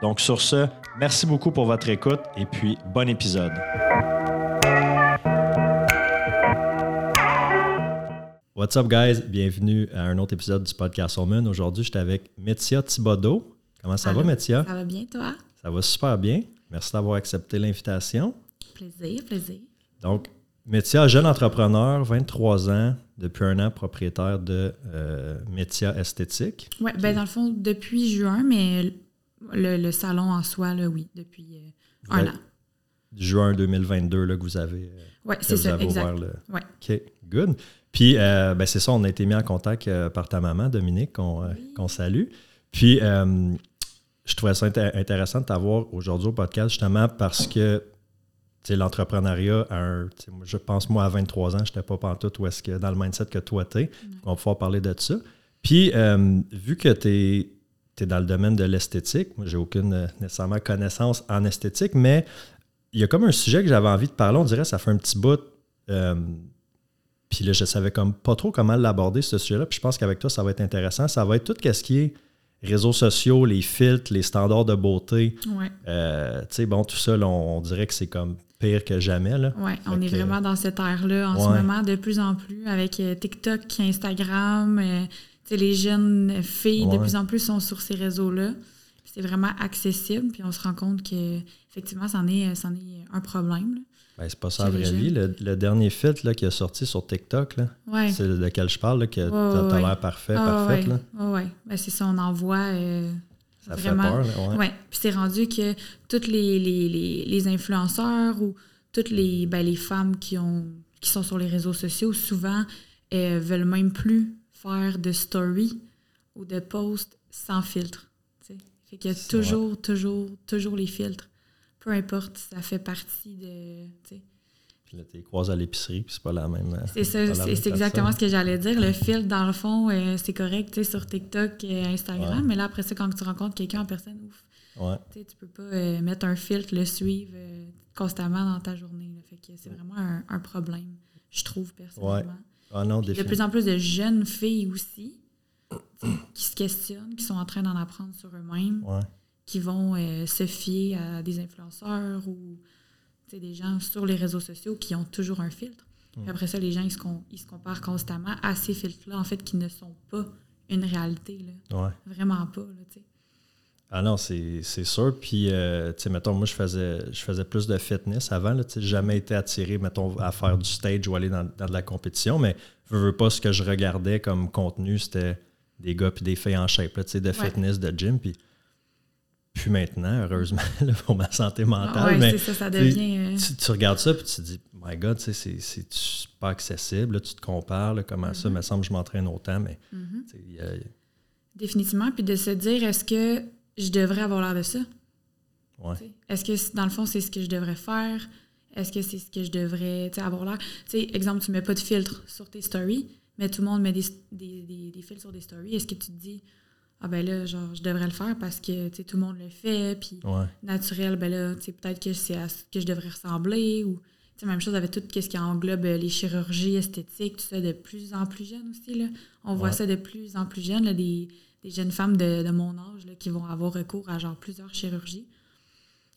Donc sur ce, merci beaucoup pour votre écoute et puis bon épisode. What's up guys? Bienvenue à un autre épisode du podcast Moon. Aujourd'hui, je suis avec Métia Thibodeau. Comment ça va, Métia? Ça va bien, toi? Ça va super bien. Merci d'avoir accepté l'invitation. Plaisir, plaisir. Donc, Métia, jeune entrepreneur, 23 ans, depuis un an propriétaire de euh, Métia Esthétique. Oui, ben dans le fond, depuis juin, mais le, salon en soi, là, oui, depuis euh, un an. Juin 2022, là, que vous avez. Euh, oui, c'est ça, exact. Le... Ouais. OK, good. Puis, ben, c'est ça, on a été mis en contact par ta maman, Dominique, qu'on salue. Puis, je trouvais ça intéressant de t'avoir aujourd'hui au podcast, justement, parce que l'entrepreneuriat, je pense, moi, à 23 ans, je n'étais pas pantoute où est-ce que dans le mindset que toi, tu es. On va pouvoir parler de ça. Puis, euh, vu que tu es, dans le domaine de l'esthétique, moi, j'ai aucune euh, nécessairement connaissance en esthétique, mais il y a comme un sujet que j'avais envie de parler. On dirait ça fait un petit bout. Euh, puis là, je savais comme pas trop comment l'aborder, ce sujet-là. Puis je pense qu'avec toi, ça va être intéressant. Ça va être tout ce qui est réseaux sociaux, les filtres, les standards de beauté. Ouais. tu sais, bon, tout ça, on dirait que c'est comme pire que jamais. Oui, on est vraiment dans cette ère-là en ce moment, de plus en plus, avec euh, TikTok, Instagram. Euh, les jeunes filles, de plus en plus, sont sur ces réseaux-là. C'est vraiment accessible, puis on se rend compte que effectivement, c'en est, est un problème. Ben, c'est pas ça la vraie vie. Le, dernier fit là, qui a sorti sur TikTok, c'est de quel je parle, là, que tu as, l'air parfait, ah, parfait. Oui, ben, c'est ça, on envoie. Euh, ça Vraiment. fait peur. Ouais. Puis c'est rendu que tous les, les, les, influenceurs ou toutes les, ben, les femmes qui, ont, qui sont sur les réseaux sociaux, souvent, elles veulent même plus faire de story ou de post sans filtre. T'sais. Fait qu'il y a toujours, toujours, toujours les filtres. Peu importe, ça fait partie de. Puis là, tu croises à l'épicerie, puis c'est pas la même. Euh, c'est ça, c'est exactement ce que j'allais dire. Le filtre, dans le fond, euh, c'est correct tu sais, sur TikTok, et euh, Instagram, mais là, après ça, quand tu rencontres quelqu'un en personne, ouf. Ouais. Tu peux pas mettre un filtre, le suivre constamment dans ta journée. Fait que c'est vraiment un, problème, je trouve, personnellement. Ah non, de plus en plus de jeunes filles aussi qui se questionnent, qui sont en train d'en apprendre sur eux-mêmes, qui vont se fier à des influenceurs ou des gens sur les réseaux sociaux qui ont toujours un filtre. Puis après ça, les gens, ils se, ils se comparent constamment à ces filtres-là, en fait, qui ne sont pas une réalité. Là. Vraiment pas. Là, ah non, c'est sûr. Puis, euh, tu sais, mettons, moi, je faisais, je faisais plus de fitness avant. Tu sais, jamais été attiré, mettons, à faire du stage ou aller dans, de la compétition. Mais je veux pas ce que je regardais comme contenu, c'était des gars puis des filles en shape, tu sais, de fitness, de gym. Puis plus maintenant, heureusement, pour ma santé mentale. Ah mais ça, ça devient. Euh, tu, regardes ça et tu te dis, my God, c'est pas accessible. tu te compares, comment ça, mm-hmm. me semble que je m'entraîne autant, mais. Mm-hmm. Définitivement. Puis de se dire, est-ce que je devrais avoir l'air de ça? Est-ce que, dans le fond, c'est ce que je devrais faire? Est-ce que c'est ce que je devrais avoir l'air? Tu sais, exemple, tu mets pas de filtre sur tes stories, mais tout le monde met des, des, des filtres sur des stories. Est-ce que tu te dis, ah ben là, genre, je devrais le faire parce que tout le monde le fait, puis naturel, ben là, peut-être que c'est à ce que je devrais ressembler, ou même chose avec tout ce qui englobe euh, les chirurgies esthétiques, tout ça de plus en plus jeune aussi. Là. On voit ça de plus en plus jeune, là, des, des, jeunes femmes de, de mon âge là, qui vont avoir recours à genre plusieurs chirurgies.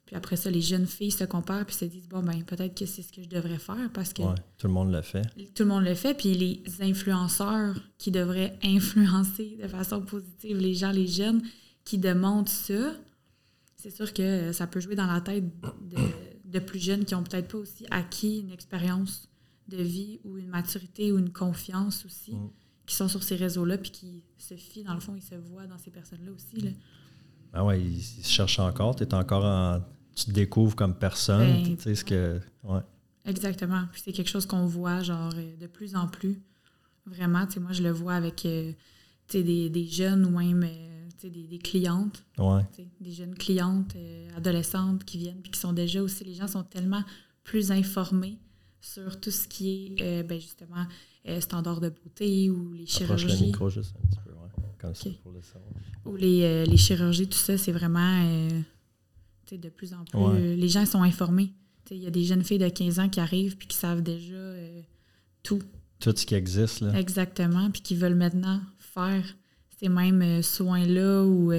Puis après ça, les jeunes filles se comparent puis se disent bon ben peut-être que c'est ce que je devrais faire parce que tout le monde le fait. Tout le monde le fait. Puis les influenceurs qui devraient influencer de façon positive les gens, les jeunes qui demandent ça, c'est sûr que ça peut jouer dans la tête de, plus jeunes qui ont peut-être pas aussi acquis une expérience de vie ou une maturité ou une confiance aussi Mm. Qui sont sur ces réseaux-là puis qui se fient, dans le fond, ils se voient dans ces personnes-là aussi. Là. Ah ouais, ils, ils se cherchent encore. Tu es encore en. Tu te découvres comme personne. Ben, tu sais ce que. Ouais. Exactement. Puis c'est quelque chose qu'on voit, genre, euh, de plus en plus. Vraiment, tu sais, moi, je le vois avec, euh, des, des jeunes ou même, euh, des, des clientes, Ouais. des jeunes clientes, euh, adolescentes qui viennent, puis qui sont déjà aussi, les gens sont tellement plus informés sur tout ce qui est, euh, ben, justement, euh, standards de beauté ou les Approche le chirurgies. micro juste un petit peu. Ouais. Comme ça pour le savoir. Ou les, euh, les chirurgies, tout ça, c'est vraiment de plus en plus. Ouais. les gens sont informés. Il y a des jeunes filles de 15 ans qui arrivent puis qui savent déjà tout Tout ce qui existe, là. exactement, puis qui veulent maintenant faire ces mêmes soins-là ou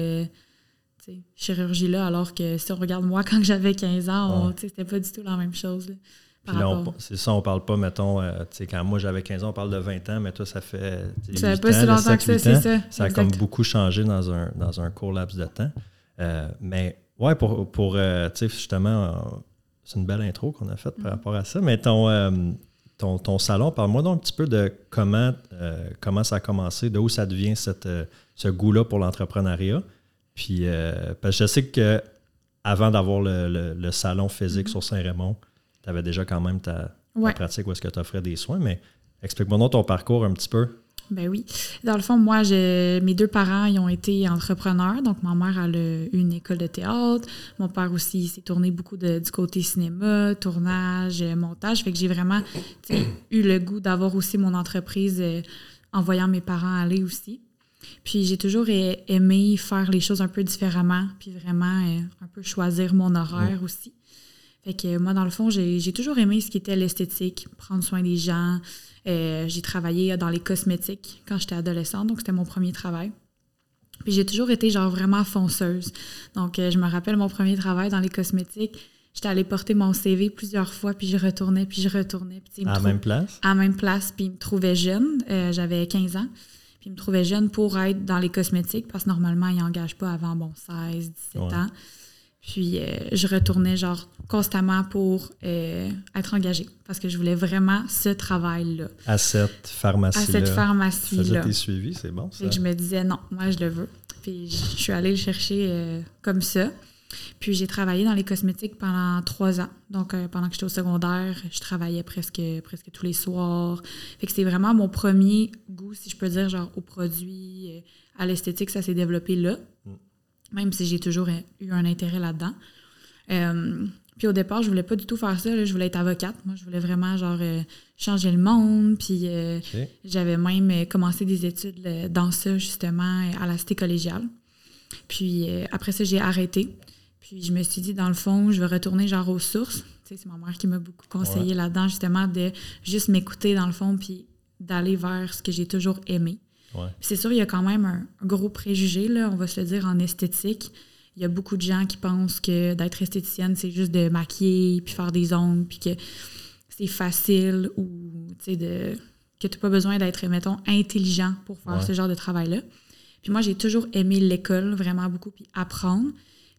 chirurgie-là, alors que si on regarde moi quand j'avais 15 ans, Ouais. c'était pas du tout la même chose. là, Puis là, on- c'est ça, on parle pas, mettons, euh, tu sais, quand moi j'avais 15 ans, on parle de 20 ans, mais toi, ça fait. Ça fait 8 pas si longtemps que ça, 7-8 c'est ça. Ça a exact. comme beaucoup changé dans un, dans un court laps de temps. Euh, mais ouais, pour, pour euh, tu sais, justement, euh, c'est une belle intro qu'on a faite par Mhm. rapport à ça. Mais ton, euh, ton, ton salon, parle-moi donc un petit peu de comment, comment ça a commencé, d'où ça devient cette, ce goût-là pour l'entrepreneuriat. Puis, parce que je sais que avant d'avoir le, le- le salon physique Mhm. sur Saint-Raymond, tu avais déjà quand même ta, ta Ouais. pratique où est-ce que tu offrais des soins. Mais explique-moi donc ton parcours un petit peu. Ben oui. Dans le fond, moi, je, mes deux parents, ils ont été entrepreneurs. Donc, ma mère, a eu une école de théâtre. Mon père aussi, il s'est tourné beaucoup de- du côté cinéma, tournage, euh, montage. Fait que j'ai vraiment eu le goût d'avoir aussi mon entreprise euh, en voyant mes parents aller aussi. Puis j'ai toujours aimé faire les choses un peu différemment, puis vraiment euh, un peu choisir mon horaire aussi. Fait que moi, dans le fond, j'ai j'ai toujours aimé ce qui était l'esthétique, prendre soin des gens. Euh, j'ai travaillé dans les cosmétiques quand j'étais adolescente, donc c'était mon premier travail. Puis j'ai toujours été genre vraiment fonceuse. Donc euh, je me rappelle mon premier travail dans les cosmétiques. J'étais allée porter mon CV plusieurs fois, puis je retournais, puis je retournais. Puis, ils À la même place? à la même place, puis il me trouvait jeune. Euh, J'avais 15 ans. Puis il me trouvait jeune pour être dans les cosmétiques, parce que normalement, ils n'engagent pas avant, bon, 16, 17 Ouais. ans. Puis euh, je retournais, genre, constamment pour euh, être engagée, parce que je voulais vraiment ce travail-là, À cette pharmacie-là. à cette pharmacie-là. tes suivis, c'est bon ça? Que je me disais, non, moi, je le veux. Puis je suis allée le chercher euh, comme ça. Puis j'ai travaillé dans les cosmétiques pendant trois ans. Donc, pendant que j'étais au secondaire, je travaillais presque, presque tous les soirs. Fait que c'était vraiment mon premier goût, si je peux dire, genre aux produits, à l'esthétique, ça s'est développé là. Mm. Même si j'ai toujours eu un intérêt là-dedans. Euh, puis au départ, je voulais pas du tout faire ça. là. Je voulais être avocate. Moi, je voulais vraiment, genre, euh, changer le monde. Puis euh, j'avais même commencé des études dans ça, justement, à la cité collégiale. Puis après ça, j'ai arrêté. Puis je me suis dit, dans le fond, je vais retourner genre aux sources. C'est ma mère qui m'a beaucoup conseillé Ouais. là-dedans, justement, de juste m'écouter, dans le fond, puis d'aller vers ce que j'ai toujours aimé. Ouais. C'est sûr, il y a quand même un, gros préjugé, là, on va se le dire, en esthétique. Il y a beaucoup de gens qui pensent que d'être esthéticienne, c'est juste de maquiller, puis faire des ongles, puis que c'est facile ou, de que tu n'as pas besoin d'être, mettons, intelligent pour faire Ouais. ce genre de travail-là. Puis moi, j'ai toujours aimé l'école vraiment beaucoup, puis apprendre.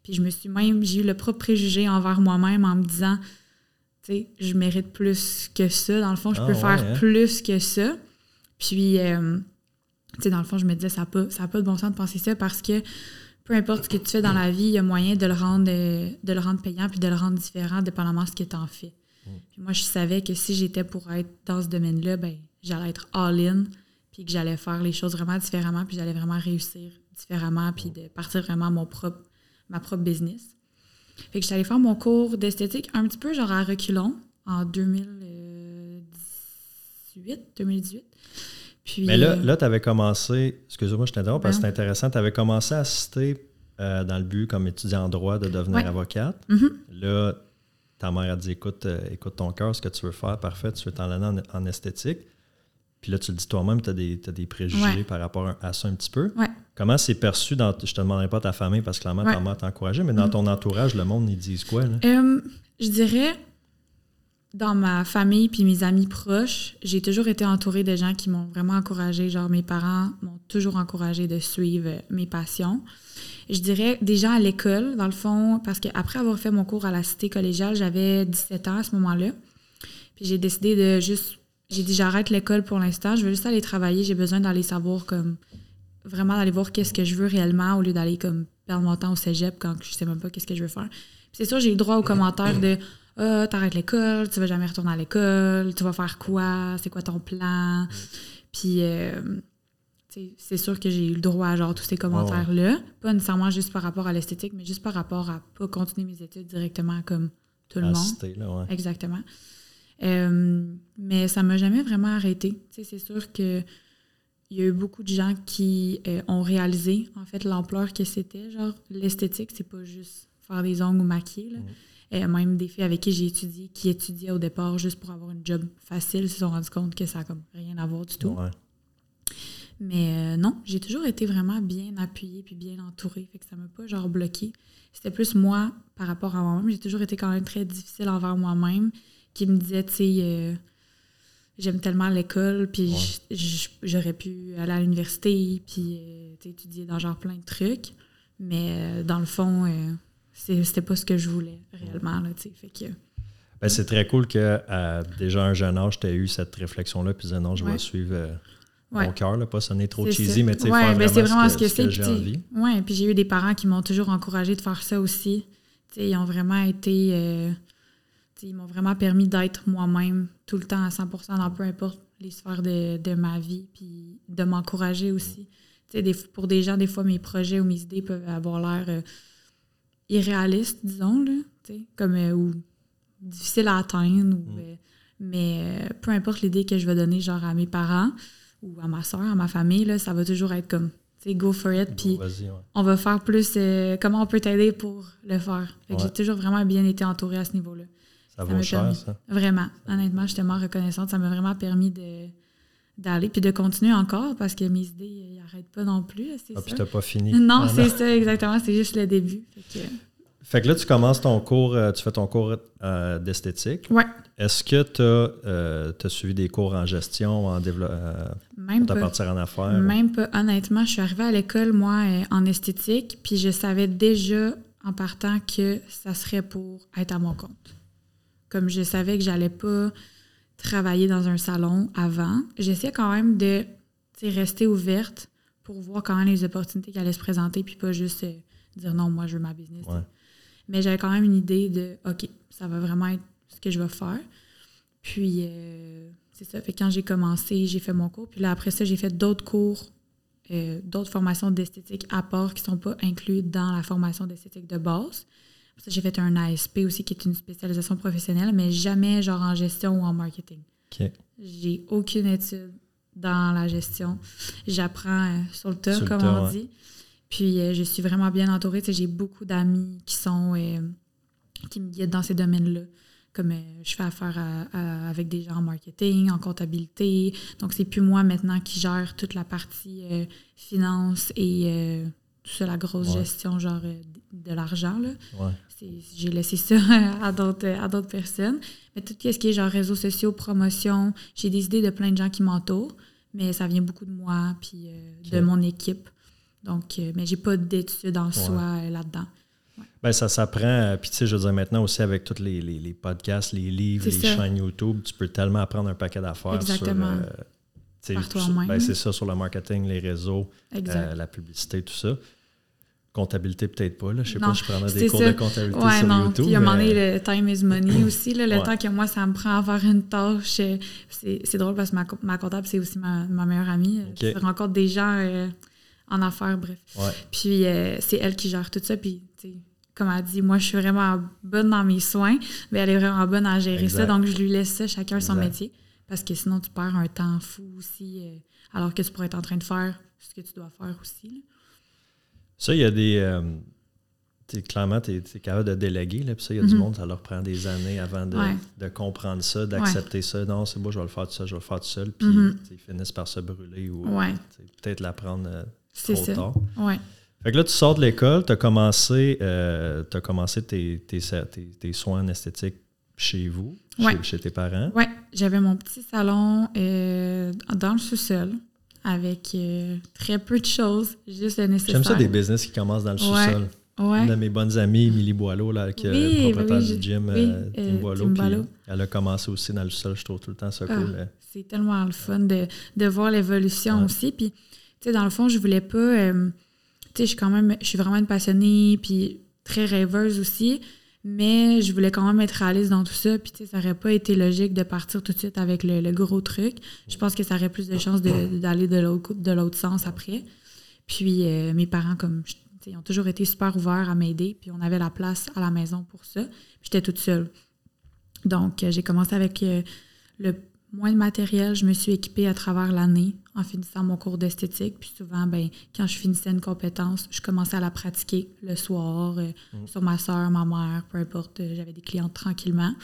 Puis je me suis même, j'ai eu le propre préjugé envers moi-même en me disant, tu sais, je mérite plus que ça. Dans le fond, je Ah peux ouais, faire hein? plus que ça. Puis, euh, tu sais, dans le fond, je me disais, ça n'a pas, ça a pas de bon sens de penser ça parce que peu importe ce que tu fais dans la vie, il y a moyen de le rendre, euh, de le rendre payant puis de le rendre différent dépendamment de ce que tu en fais. Mm. Puis moi, je savais que si j'étais pour être dans ce domaine-là, ben, j'allais être all-in puis que j'allais faire les choses vraiment différemment puis j'allais vraiment réussir différemment puis de partir vraiment mon propre, ma propre business. Fait que allée faire mon cours d'esthétique un petit peu genre à reculons en 2018, 2018. Puis, Mais là, là tu avais commencé, excusez-moi, je t'interromps parce que c'est intéressant, tu avais commencé à assister euh, dans le but comme étudiant en droit de devenir Ouais. avocate. mhm. Là, ta mère a dit écoute, euh, écoute ton cœur, ce que tu veux faire, parfait, tu veux t'en aller en, en esthétique. Puis là, tu le dis toi-même, tu as, des t'as des préjugés Ouais. par rapport à ça un petit peu. Ouais. Comment c'est perçu dans. Je te demanderai pas ta famille parce que clairement, ta mère t'a encouragé, mais dans Mhm. ton entourage, le monde, ils disent quoi? Là? Euh, je dirais, dans ma famille puis mes amis proches, j'ai toujours été entourée de gens qui m'ont vraiment encouragée. Genre, mes parents m'ont toujours encouragée de suivre mes passions. Je dirais des gens à l'école, dans le fond, parce qu'après avoir fait mon cours à la cité collégiale, j'avais 17 ans à ce moment-là. Puis j'ai décidé de juste j'ai dit j'arrête l'école pour l'instant, je veux juste aller travailler, j'ai besoin d'aller savoir comme vraiment d'aller voir qu'est-ce que je veux réellement au lieu d'aller comme perdre mon temps au cégep quand je sais même pas qu'est-ce que je veux faire. c'est sûr, j'ai eu le droit aux commentaires de ah, t'arrêtes l'école, tu vas jamais retourner à l'école, tu vas faire quoi, c'est quoi ton plan? Puis euh, c'est sûr que j'ai eu le droit à genre tous ces commentaires-là. Pas nécessairement juste par rapport à l'esthétique, mais juste par rapport à pas continuer mes études directement comme tout le monde. Exactement. Euh, mais ça m'a jamais vraiment arrêté. C'est sûr que il y a eu beaucoup de gens qui euh, ont réalisé en fait l'ampleur que c'était. Genre, l'esthétique, c'est pas juste faire des ongles ou maquiller. Là. Même des filles avec qui j'ai étudié, qui étudiaient au départ juste pour avoir une job facile, se sont rendus compte que ça n'a comme rien à voir du tout. Mais euh, non, j'ai toujours été vraiment bien appuyée puis bien entourée. Fait que ça m'a pas genre bloqué. C'était plus moi par rapport à moi-même. J'ai toujours été quand même très difficile envers moi-même, qui me disait, tu sais, euh, j'aime tellement l'école, puis j'aurais pu aller à l'université, puis euh, étudier dans genre plein de trucs. Mais dans le fond, c'était pas ce que je voulais réellement. Là, fait que, ben, c'est très cool que déjà un jeune âge, tu aies eu cette réflexion-là, puis non, je vais suivre mon cœur, pas sonner trop cheesy, mais tu sais, faire ben, vraiment, ce que, ce que, j'ai envie. Oui, puis j'ai eu des parents qui m'ont toujours encouragé de faire ça aussi. ils ont vraiment été. Euh, ils m'ont vraiment permis d'être moi-même tout le temps à 100 dans peu importe les sphères de, de ma vie, puis de m'encourager aussi. Des, pour des gens, des fois, mes projets ou mes idées peuvent avoir l'air euh, irréalistes, disons, là, comme, euh, ou difficiles à atteindre. Ou, mm. mais peu importe l'idée que je vais donner genre à mes parents, ou à ma soeur, à ma famille, là, ça va toujours être comme, go for it, puis on va faire plus, euh, comment on peut t'aider pour le faire. j'ai toujours vraiment bien été entourée à ce niveau-là. Ça, vaut cher, ça. Vraiment. Honnêtement, je suis tellement reconnaissante. Ça m'a vraiment permis de d'aller puis de continuer encore parce que mes idées n'arrêtent pas non plus. Ah, puis t'as pas fini. Non, ah, c'est ça, exactement. C'est juste le début. Fait que là, tu commences ton cours, euh, tu fais ton cours euh, d'esthétique. Ouais. Est-ce que tu as, euh, suivi des cours en gestion, en développement, même pour partir en affaires? Même pas. Honnêtement, je suis arrivée à l'école, moi, en esthétique, puis je savais déjà en partant que ça serait pour être à mon compte. Comme je savais que j'allais pas travailler dans un salon avant, j'essayais quand même de rester ouverte pour voir quand même les opportunités qui allaient se présenter, puis pas juste dire non, moi, je veux ma business. Mais j'avais quand même une idée de, OK, ça va vraiment être ce que je vais faire. Puis, euh, c'est ça. Fait quand j'ai commencé, j'ai fait mon cours. Puis là, après ça, j'ai fait d'autres cours, euh, d'autres formations d'esthétique à part qui ne sont pas inclus dans la formation d'esthétique de base. J'ai fait un ASP aussi, qui est une spécialisation professionnelle, mais jamais genre en gestion ou en marketing. J'ai aucune étude dans la gestion. J'apprends euh, sur le tas, comme on dit. Puis euh, je suis vraiment bien entourée. J'ai beaucoup d'amis qui sont euh, qui me guident dans ces domaines-là. Comme je fais affaire avec des gens en marketing, en comptabilité. Donc, c'est plus moi maintenant qui gère toute la partie finance et tout ça, la grosse gestion, genre de l'argent. J'ai laissé ça à d'autres personnes. Mais tout ce qui est genre réseaux sociaux, promotion, j'ai des idées de plein de gens qui m'entourent, mais ça vient beaucoup de moi puis de mon équipe. Donc, euh, mais j'ai pas d'études en soi euh, là-dedans. Ben, ça s'apprend. Euh, puis, tu sais, je veux dire, maintenant aussi, avec tous les, les, podcasts, les livres, les chaînes YouTube, tu peux tellement apprendre un paquet d'affaires Exactement. sur. Par toi-même. Ben, c'est ça, sur le marketing, les réseaux, la publicité, tout ça. Comptabilité, peut-être pas. Là. Je sais pas, je prendrais des cours de comptabilité sur non. YouTube. Puis, à un moment donné, le time is money aussi. Là, le temps que moi, ça me prend à faire une tâche. C'est drôle parce que ma, ma comptable, c'est aussi ma, ma, meilleure amie. Je rencontre des gens en affaires, bref. Puis euh, c'est elle qui gère tout ça. Puis, comme elle dit, moi, je suis vraiment bonne dans mes soins, mais elle est vraiment bonne à gérer ça. Donc, je lui laisse ça, chacun son métier. Parce que sinon, tu perds un temps fou aussi, euh, alors que tu pourrais être en train de faire ce que tu dois faire aussi. Ça, il y a des. Euh, clairement, tu es, capable de déléguer. Là, puis ça, il y a du mm-hmm. monde, ça leur prend des années avant de, comprendre ça, d'accepter ça. Non, c'est moi, je vais le faire tout seul, je vais le faire tout seul. Puis mm-hmm. ils finissent par se brûler ou peut-être l'apprendre c'est ça. Ouais. Fait que là, tu sors de l'école, tu as commencé, euh, commencé tes, tes, tes, soins esthétiques chez vous, chez, tes parents. Oui, j'avais mon petit salon euh, dans le sous-sol avec euh, très peu de choses, juste le nécessaire. J'aime ça des business qui commencent dans le sous-sol. une de mes bonnes amies, Émilie Boileau, là, qui est propriétaire du gym Team Boileau. elle a commencé aussi dans le sol, je trouve tout le temps ça ah, cool. C'est tellement le fun de, de voir l'évolution aussi. Puis, tu sais, dans le fond, je voulais pas. tu sais, je suis quand même. Je suis vraiment une passionnée, puis très rêveuse aussi. Mais je voulais quand même être réaliste dans tout ça. Puis, tu sais, ça aurait pas été logique de partir tout de suite avec le, gros truc. Je pense que ça aurait plus de chances d'aller de, de l'autre sens après. Puis, euh, mes parents, comme, ils ont toujours été super ouverts à m'aider. Puis, on avait la place à la maison pour ça. J'étais toute seule. Donc, euh, j'ai commencé avec euh, le moins de matériel. Je me suis équipée à travers l'année en finissant mon cours d'esthétique. Puis souvent, ben, quand je finissais une compétence, je commençais à la pratiquer le soir euh, mm. sur ma soeur, ma mère, peu importe. Euh, j'avais des clientes tranquillement.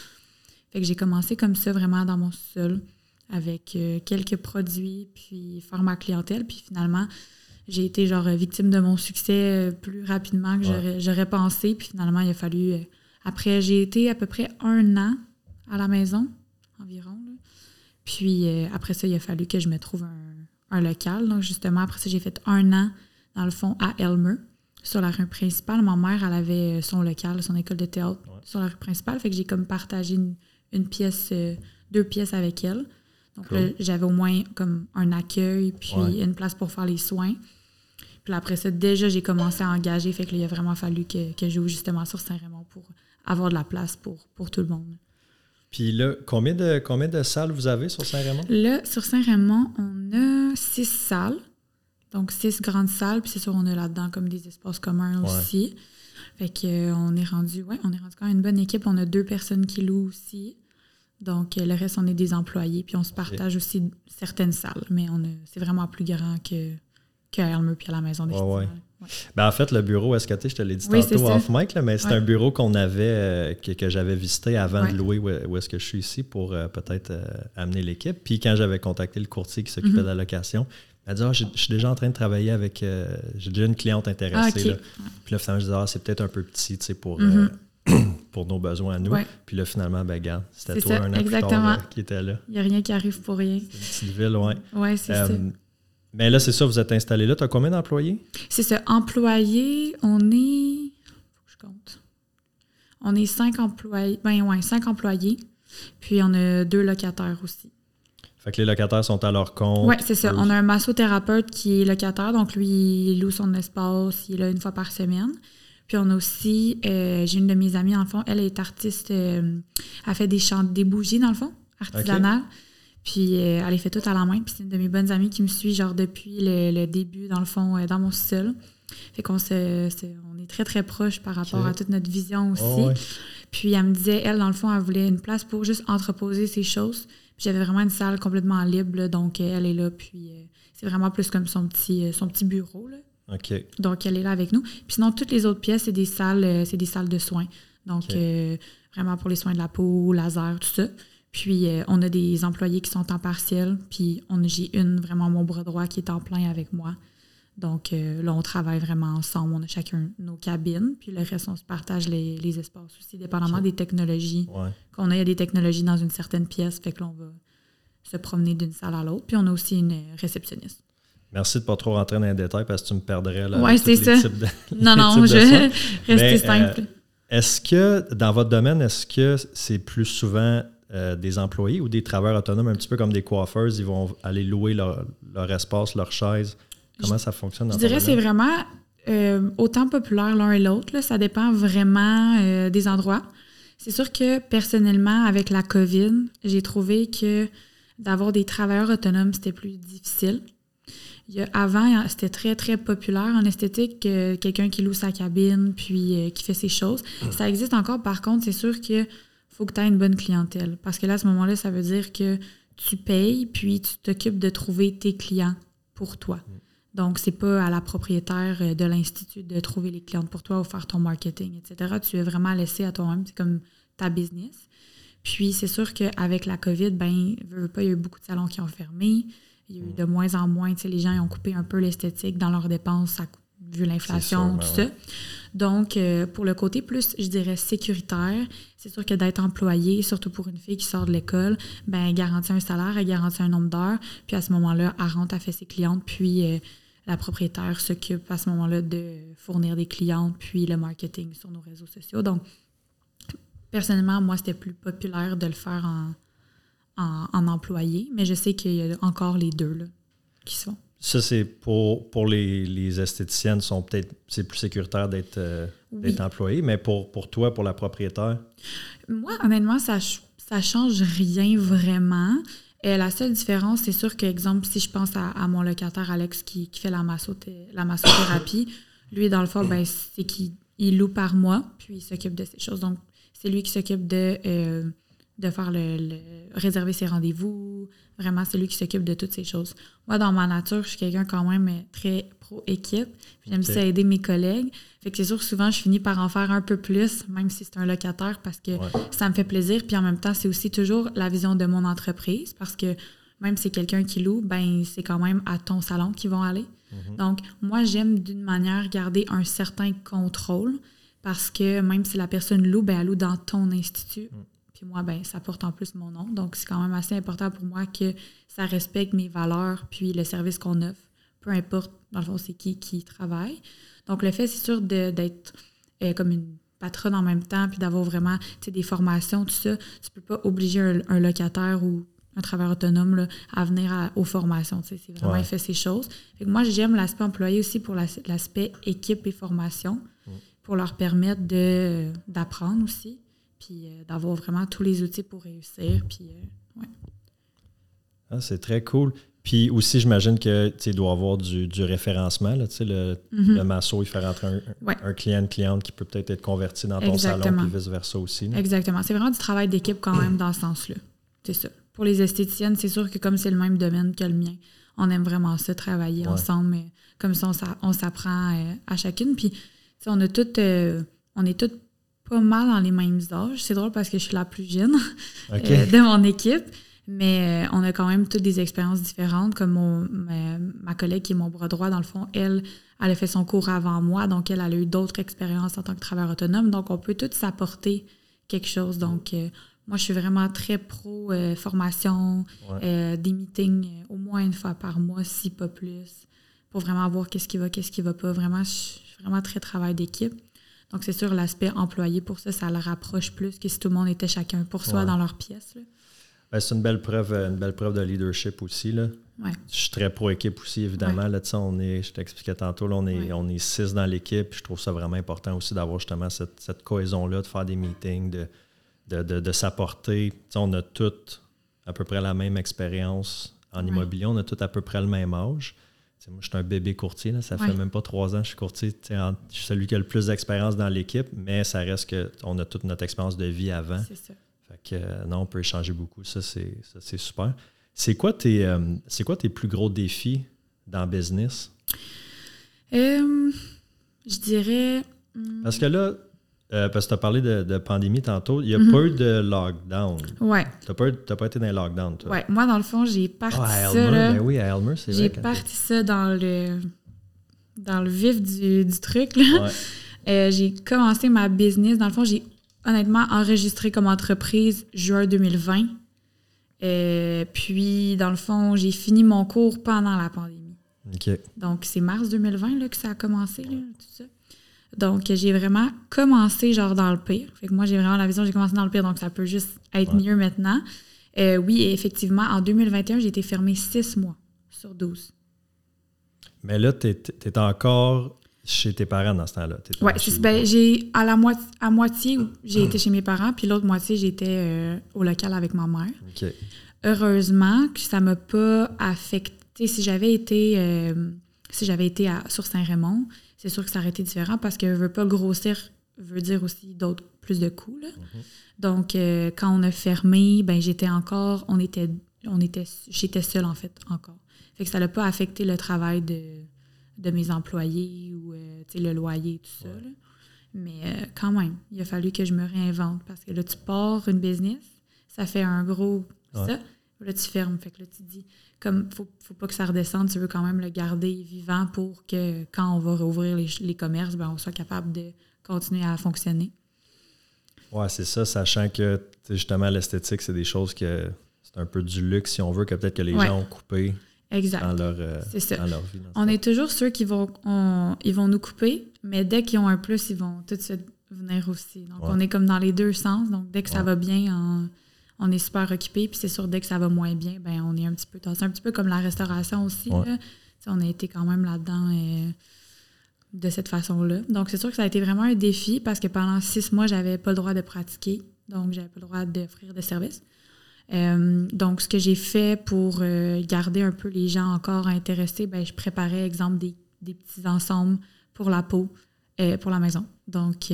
Fait que j'ai commencé comme ça, vraiment dans mon sol, avec euh, quelques produits, puis faire ma clientèle. Puis finalement, j'ai été genre victime de mon succès plus rapidement que j'aurais pensé. Puis finalement, il a fallu. après, j'ai été à peu près un an à la maison, environ. Puis après ça, il a fallu que je me trouve un un local. Donc, justement, après ça, j'ai fait un an, dans le fond, à Elmer, sur la rue principale. Ma mère, elle avait euh, son local, son école de théâtre sur la rue principale. Fait que j'ai comme partagé une, pièce, euh, deux pièces avec elle. Donc là, j'avais au moins comme un accueil, puis une place pour faire les soins. Puis après ça, déjà, j'ai commencé à engager. Fait que il a vraiment fallu que, que je joue justement sur Saint-Raymond pour avoir de la place pour, pour tout le monde. Puis là, combien de, combien de salles vous avez sur Saint-Raymond? Là, sur Saint-Raymond, on a six salles. Donc, six grandes salles. Puis c'est sûr, on a là-dedans comme des espaces communs aussi. Fait qu'on euh, est rendu, ouais, on est rendu quand même une bonne équipe. On a deux personnes qui louent aussi. Donc, euh, le reste, on est des employés. Puis on se partage aussi certaines salles. Mais on c'est vraiment plus grand que, que Elmer puis à la maison des ouais, ben, en fait, le bureau SKT, je te l'ai dit tantôt off mic, mais c'est un bureau qu'on avait, euh, que, j'avais visité avant de louer où, est-ce que je suis ici pour euh, peut-être euh, amener l'équipe. Puis quand j'avais contacté le courtier qui s'occupait mhm. de la location, il m'a dit ah, je suis déjà en train de travailler avec. j'ai déjà une cliente intéressée. Ah, Puis là, finalement, je disais ah, c'est peut-être un peu petit pour, mhm. pour nos besoins à nous. Puis là, finalement, ben, regarde, c'était toi un an qui était là. Il n'y a rien qui arrive pour rien. C'est une petite ville, ouais. Oui, c'est ça. Mais là, c'est ça, vous êtes installé là. Tu as combien d'employés? C'est ça. Employés, on est. Faut que je compte. On est cinq employés. Ben ouais, cinq employés. Puis on a deux locataires aussi. Fait que les locataires sont à leur compte. Oui, c'est ça. On a un massothérapeute qui est locataire, donc lui, il loue son espace, il est là une fois par semaine. Puis on a aussi, euh, j'ai une de mes amies, en fond, elle est artiste, euh, elle fait des chants, des bougies, dans le fond, artisanales. Puis euh, elle est fait tout à la main. Puis c'est une de mes bonnes amies qui me suit genre depuis le, début, dans le fond, euh, dans mon sol. Fait qu'on se, on est très, très proches par rapport à toute notre vision aussi. Oh, puis elle me disait, elle, dans le fond, elle voulait une place pour juste entreposer ses choses. Puis j'avais vraiment une salle complètement libre, donc euh, elle est là. Puis c'est vraiment plus comme son petit, son petit bureau. Là. OK. Donc elle est là avec nous. Puis sinon, toutes les autres pièces, c'est des salles, c'est des salles de soins. Donc vraiment pour les soins de la peau, laser, tout ça. Puis, euh, on a des employés qui sont en partiel, puis j'ai une, vraiment mon bras droit, qui est en plein avec moi. Donc, euh, là, on travaille vraiment ensemble. On a chacun nos cabines, puis le reste, on se partage les, espaces aussi, dépendamment des technologies qu'on a. Il y a des technologies dans une certaine pièce, fait que là, on va se promener d'une salle à l'autre. Puis, on a aussi une réceptionniste. Merci de ne pas trop rentrer dans les détails parce que tu me perdrais là. Oui, c'est ça. non, non, je rester simple. Euh, est-ce que, dans votre domaine, est-ce que c'est plus souvent euh, des employés ou des travailleurs autonomes, un petit peu comme des coiffeurs, ils vont aller louer leur, espace, leur chaise? Comment ça fonctionne? Dans je dirais que c'est vraiment euh, autant populaire l'un et l'autre. Ça dépend vraiment euh, des endroits. C'est sûr que personnellement, avec la COVID, j'ai trouvé que d'avoir des travailleurs autonomes, c'était plus difficile. avant, c'était très, très populaire en esthétique, quelqu'un qui loue sa cabine puis qui fait ses choses. Ça existe encore, par contre, c'est sûr que faut que tu aies une bonne clientèle. Parce que là, à ce moment-là, ça veut dire que tu payes, puis tu t'occupes de trouver tes clients pour toi. Mm. Donc, c'est pas à la propriétaire euh, de l'Institut de trouver les clientes pour toi ou faire ton marketing, etc. Tu es vraiment laissé à toi-même. C'est comme ta business. Puis, c'est sûr qu'avec la COVID, ben, il y a eu beaucoup de salons qui ont fermé. Il y a eu mm. de moins en moins, tu sais, les gens ont coupé un peu l'esthétique dans leurs dépenses vu l'inflation, tout ben ça. Donc, euh, pour le côté plus, je dirais, sécuritaire, c'est sûr que d'être employé, surtout pour une fille qui sort de l'école, ben, garantit un salaire, elle garantit un nombre d'heures, puis à ce moment-là, elle rentre, elle fait ses clientes, puis euh, la propriétaire s'occupe à ce moment-là de fournir des clientes, puis le marketing sur nos réseaux sociaux. Donc, personnellement, moi, c'était plus populaire de le faire en, en, employé, mais je sais qu'il y a encore les deux là, qui sont. Ça, c'est pour, pour les, les esthéticiennes, sont peut-être c'est plus sécuritaire d'être euh, employé, mais pour, pour toi, pour la propriétaire? Moi, honnêtement, ça ça change rien vraiment. Et la seule différence, c'est sûr que, exemple, si je pense à, mon locataire Alex qui, qui fait la, la massothérapie, lui, dans le fond, ben, c'est qu'il loue par mois, puis il s'occupe de ces choses. Donc, c'est lui qui s'occupe de, euh, de faire le, réserver ses rendez-vous. Vraiment, c'est lui qui s'occupe de toutes ces choses. Moi, dans ma nature, je suis quelqu'un quand même très pro-équipe. J'aime ça aider mes collègues. Fait que c'est sûr que souvent, je finis par en faire un peu plus, même si c'est un locataire, parce que ça me fait plaisir. Puis en même temps, c'est aussi toujours la vision de mon entreprise, parce que même si c'est quelqu'un qui loue, ben c'est quand même à ton salon qu'ils vont aller. Mm-hmm. Donc, moi, j'aime d'une manière garder un certain contrôle parce que même si la personne loue, ben, elle loue dans ton institut. Mm. Puis moi, ben, ça porte en plus mon nom. Donc, c'est quand même assez important pour moi que ça respecte mes valeurs puis le service qu'on offre, peu importe, dans le fond, c'est qui qui travaille. Donc, le fait, c'est sûr, d'être euh, comme une patronne en même temps, puis d'avoir vraiment des formations, tout ça, tu peux pas obliger un, locataire ou un travailleur autonome à venir aux formations. C'est vraiment, il fait ces choses. moi, j'aime l'aspect employé aussi pour l'aspect équipe et formation pour leur permettre de, d'apprendre aussi, puis euh, d'avoir vraiment tous les outils pour réussir. Puis, euh, ah, c'est très cool. Puis aussi, j'imagine que tu dois avoir du, du référencement. Là, le, mm-hmm. le masso, il fait rentrer un, client, une cliente qui peut peut-être être converti dans ton salon, puis vice-versa aussi. Exactement. C'est vraiment du travail d'équipe quand même dans ce sens-là. C'est ça. Pour les esthéticiennes, c'est sûr que comme c'est le même domaine que le mien, on aime vraiment ça, travailler ensemble. Mais comme ça, on, s'apprend euh, à chacune. Puis on a toutes, euh, on est toutes pas mal dans les mêmes âges. C'est drôle parce que je suis la plus jeune euh, de mon équipe, mais euh, on a quand même toutes des expériences différentes. Comme ma, collègue qui est mon bras droit, dans le fond, elle, elle a fait son cours avant moi, donc elle, a eu d'autres expériences en tant que travailleur autonome. Donc, on peut toutes s'apporter quelque chose. Donc, moi, je suis vraiment très pro formation, des meetings au moins une fois par mois, si pas plus, pour vraiment voir qu'est-ce qui va, qu'est-ce qui va pas. Vraiment, je, vraiment très travail d'équipe. Donc, c'est sûr, l'aspect employé pour ça, ça le rapproche plus que si tout le monde était chacun pour soi dans leur pièce. Ben, c'est une belle preuve, une belle preuve de leadership aussi. Là. Je suis très pro-équipe aussi, évidemment. Là, on est, je t'expliquais tantôt, là, on, est, on est six dans l'équipe. Je trouve ça vraiment important aussi d'avoir justement cette, cette cohésion-là, de faire des meetings, de, de, de, de s'apporter. On a toutes à peu près la même expérience en immobilier, on a tous à peu près le même âge moi, je suis un bébé courtier, là, ça fait même pas trois ans que je suis courtier. je suis celui qui a le plus d'expérience dans l'équipe, mais ça reste qu'on a toute notre expérience de vie avant. C'est ça. Fait que euh, non, on peut échanger beaucoup. Ça, c'est super. C'est quoi, tes, euh, quoi tes plus gros défis dans le business? Euh, je dirais. Hmm, Parce que là, euh, parce que tu as parlé de, pandémie tantôt. Il n'y a pas eu de lockdown. Ouais. Tu n'as pas, été dans les lockdowns, toi? Ouais. Moi, dans le fond, j'ai parti ah, ça. Là, ben oui, à Elmer, c'est J'ai parti ça dans le, dans le vif du, du truc. Là. Ouais. Euh, j'ai commencé ma business. Dans le fond, j'ai honnêtement enregistré comme entreprise juin 2020. Euh, puis, dans le fond, j'ai fini mon cours pendant la pandémie. OK. Donc, c'est mars 2020 là, que ça a commencé, là, tout ça. Donc, j'ai vraiment commencé genre dans le pire. Fait que moi, j'ai vraiment la vision, j'ai commencé dans le pire, donc ça peut juste être mieux maintenant. Euh, oui, effectivement, en 2021, j'ai été fermée six mois sur 12. Mais là, tu es, encore chez tes parents dans ce temps-là. Oui, ben, j'ai à la moitié, à moitié j'ai été chez mes parents, puis l'autre moitié, j'étais euh, au local avec ma mère. Heureusement que ça ne m'a pas affecté. Si j'avais été, euh, si j'avais été à, sur Saint-Raymond, c'est sûr que ça aurait été différent parce que veut pas grossir veut dire aussi d'autres plus de coûts. Mhm. Donc euh, quand on a fermé, ben j'étais encore, on était, on était, j'étais seule en fait encore. Fait que ça n'a pas affecté le travail de, de mes employés ou euh, le loyer tout ça. Mais euh, quand même, il a fallu que je me réinvente parce que là tu pars une business, ça fait un gros ça. Là, tu fermes. Fait que là, tu dis, comme, faut, faut pas que ça redescende, tu veux quand même le garder vivant pour que quand on va rouvrir les, commerces, ben, on soit capable de continuer à fonctionner. Ouais, c'est ça, sachant que justement l'esthétique, c'est des choses que c'est un peu du luxe si on veut, que peut-être que les gens ont coupé. exact. dans leur, euh, ça. dans leur vie. dans On est toujours ceux qui vont, on- ils vont nous couper, mais dès qu'ils ont un plus, ils vont tout de suite venir aussi. Donc, Ouais. on est comme dans les deux sens. Donc, dès que ça va bien, on, on est super occupé. Puis, c'est sûr, dès que ça va moins bien, ben on est un petit peu tassé. Un petit peu comme la restauration aussi. Ouais. là. On a été quand même là-dedans euh, de cette façon-là. Donc, c'est sûr que ça a été vraiment un défi parce que pendant six mois, j'avais pas le droit de pratiquer. Donc, j'avais pas le droit d'offrir de services. Euh, donc, ce que j'ai fait pour euh, garder un peu les gens encore intéressés, ben, je préparais, exemple, des, des petits ensembles pour la peau, pour la maison. Donc,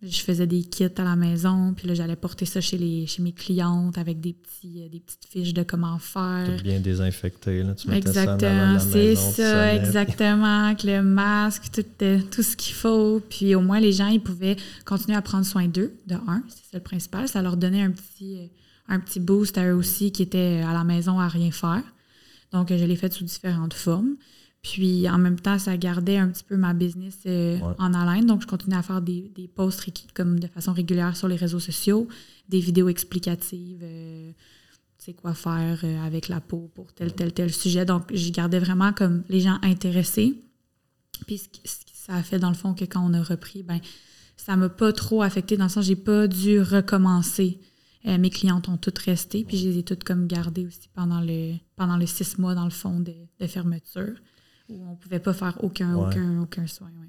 je faisais des kits à la maison, puis là, j'allais porter ça chez, les, chez mes clientes avec des, petits, euh, des petites fiches de comment faire. Tout bien désinfecté. Là. Tu mettais Exactement, c'est ça, exactement, avec le masque, tout, euh, tout ce qu'il faut. Puis au moins, les gens, ils pouvaient continuer à prendre soin d'eux, de un, c'est ça le principal. Ça leur donnait un petit, euh, un petit boost à eux aussi qui étaient à la maison à rien faire. Donc, je l'ai fait sous différentes formes. Puis en même temps, ça gardait un petit peu ma business euh, Ouais. en haleine. Donc, je continuais à faire des, des posts comme de façon régulière sur les réseaux sociaux, des vidéos explicatives. euh, tu sais quoi faire euh, avec la peau pour tel, tel, tel sujet. Donc, je gardais vraiment comme les gens intéressés. Puis, ce, ce ça a fait, dans le fond, que quand on a repris, ben ça m'a pas trop affecté dans le sens j'ai pas dû recommencer. Euh, mes clientes ont toutes resté, puis je les ai toutes comme gardées aussi pendant le, pendant les six mois, dans le fond, de, de fermeture, où on pouvait pas faire aucun, Ouais. aucun, aucun soin. ouais.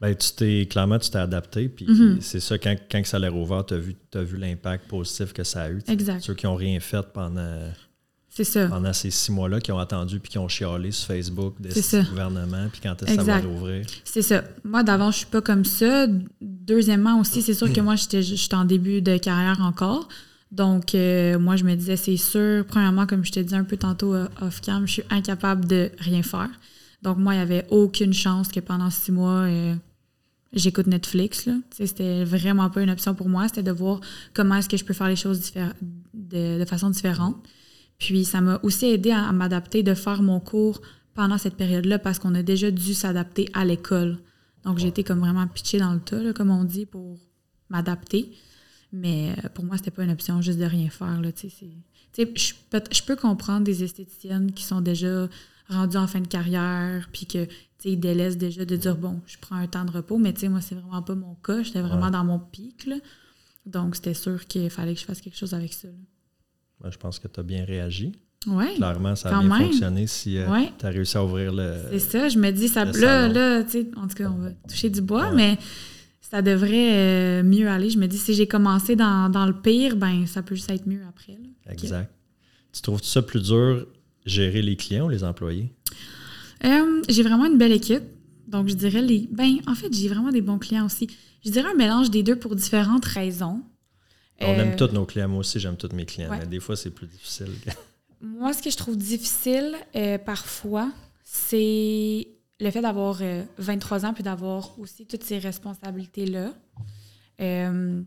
Ben, tu t'es, clairement, tu t'es adapté. Puis Mhm. c'est ça, quand, quand ça l'a rouvert, tu as vu, t'as vu l'impact positif que ça a eu. Exact. Ceux qui n'ont rien fait pendant, C'est ça. pendant ces six mois-là, qui ont attendu puis qui ont chialé sur Facebook de C'est ce ça. gouvernement, puis quand est-ce que ça va rouvrir? C'est ça. Moi, d'avant, je suis pas comme ça. Deuxièmement aussi, c'est sûr que moi, j'étais j'étais en début de carrière encore. Donc, euh, moi, je me disais, c'est sûr, premièrement, comme je te disais un peu tantôt euh, off-cam, je suis incapable de rien faire. Donc, moi, il n'y avait aucune chance que pendant six mois, euh, j'écoute Netflix. C'était vraiment pas une option pour moi. C'était de voir comment est-ce que je peux faire les choses de, de façon différente. Puis, ça m'a aussi aidé à, à m'adapter, de faire mon cours pendant cette période-là parce qu'on a déjà dû s'adapter à l'école. Donc, j'ai été comme vraiment pitchée dans le tas, là, comme on dit, pour m'adapter. Mais euh, pour moi, c'était pas une option juste de rien faire. Là, je peux comprendre des esthéticiennes qui sont déjà rendues en fin de carrière, puis que tu sais, ils délaissent déjà de dire bon, je prends un temps de repos, mais tu sais, moi, c'est vraiment pas mon cas. J'étais vraiment Ouais. dans mon pic. là. Donc, c'était sûr qu'il fallait que je fasse quelque chose avec ça. Ben, je pense que tu as bien réagi. Ouais. Clairement, ça a Quand bien même. fonctionné si Ouais. tu as réussi à ouvrir le. C'est ça, je me dis, ça, là, là, tu sais, en tout cas, on va toucher du bois, Ouais. mais ça devrait euh, mieux aller. Je me dis, si j'ai commencé dans, dans le pire, ben ça peut juste être mieux après. là. Exact. Tu trouves ça plus dur, gérer les clients ou les employés? Euh, j'ai vraiment une belle équipe. Donc, je dirais les. Ben, en fait, j'ai vraiment des bons clients aussi. Je dirais un mélange des deux pour différentes raisons. On Euh, aime tous nos clients. Moi aussi, j'aime tous mes clients. ouais. Mais des fois, c'est plus difficile. Moi, ce que je trouve difficile euh, parfois, c'est le fait d'avoir euh, 23 ans puis d'avoir aussi toutes ces responsabilités-là. Euh,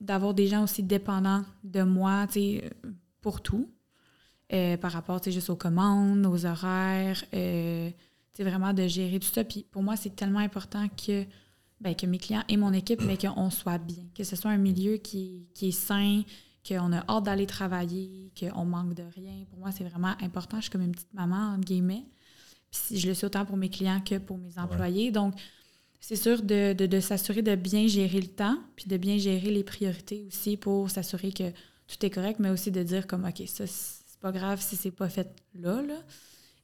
d'avoir des gens aussi dépendants de moi, tu sais, euh, pour tout. Euh, par rapport, tu sais, juste aux commandes, aux horaires, euh, vraiment de gérer tout ça. Puis pour moi, c'est tellement important que, ben, que mes clients et mon équipe, mais qu'on soit bien. Que ce soit un milieu qui, qui est sain, qu'on a hâte d'aller travailler, qu'on manque de rien. Pour moi, c'est vraiment important. Je suis comme une petite maman, entre guillemets. Puis je le suis autant pour mes clients que pour mes employés. Donc, c'est sûr de, de, de s'assurer de bien gérer le temps, puis de bien gérer les priorités aussi pour s'assurer que tout est correct, mais aussi de dire comme, OK, ça, c'est pas grave si c'est pas fait là. là.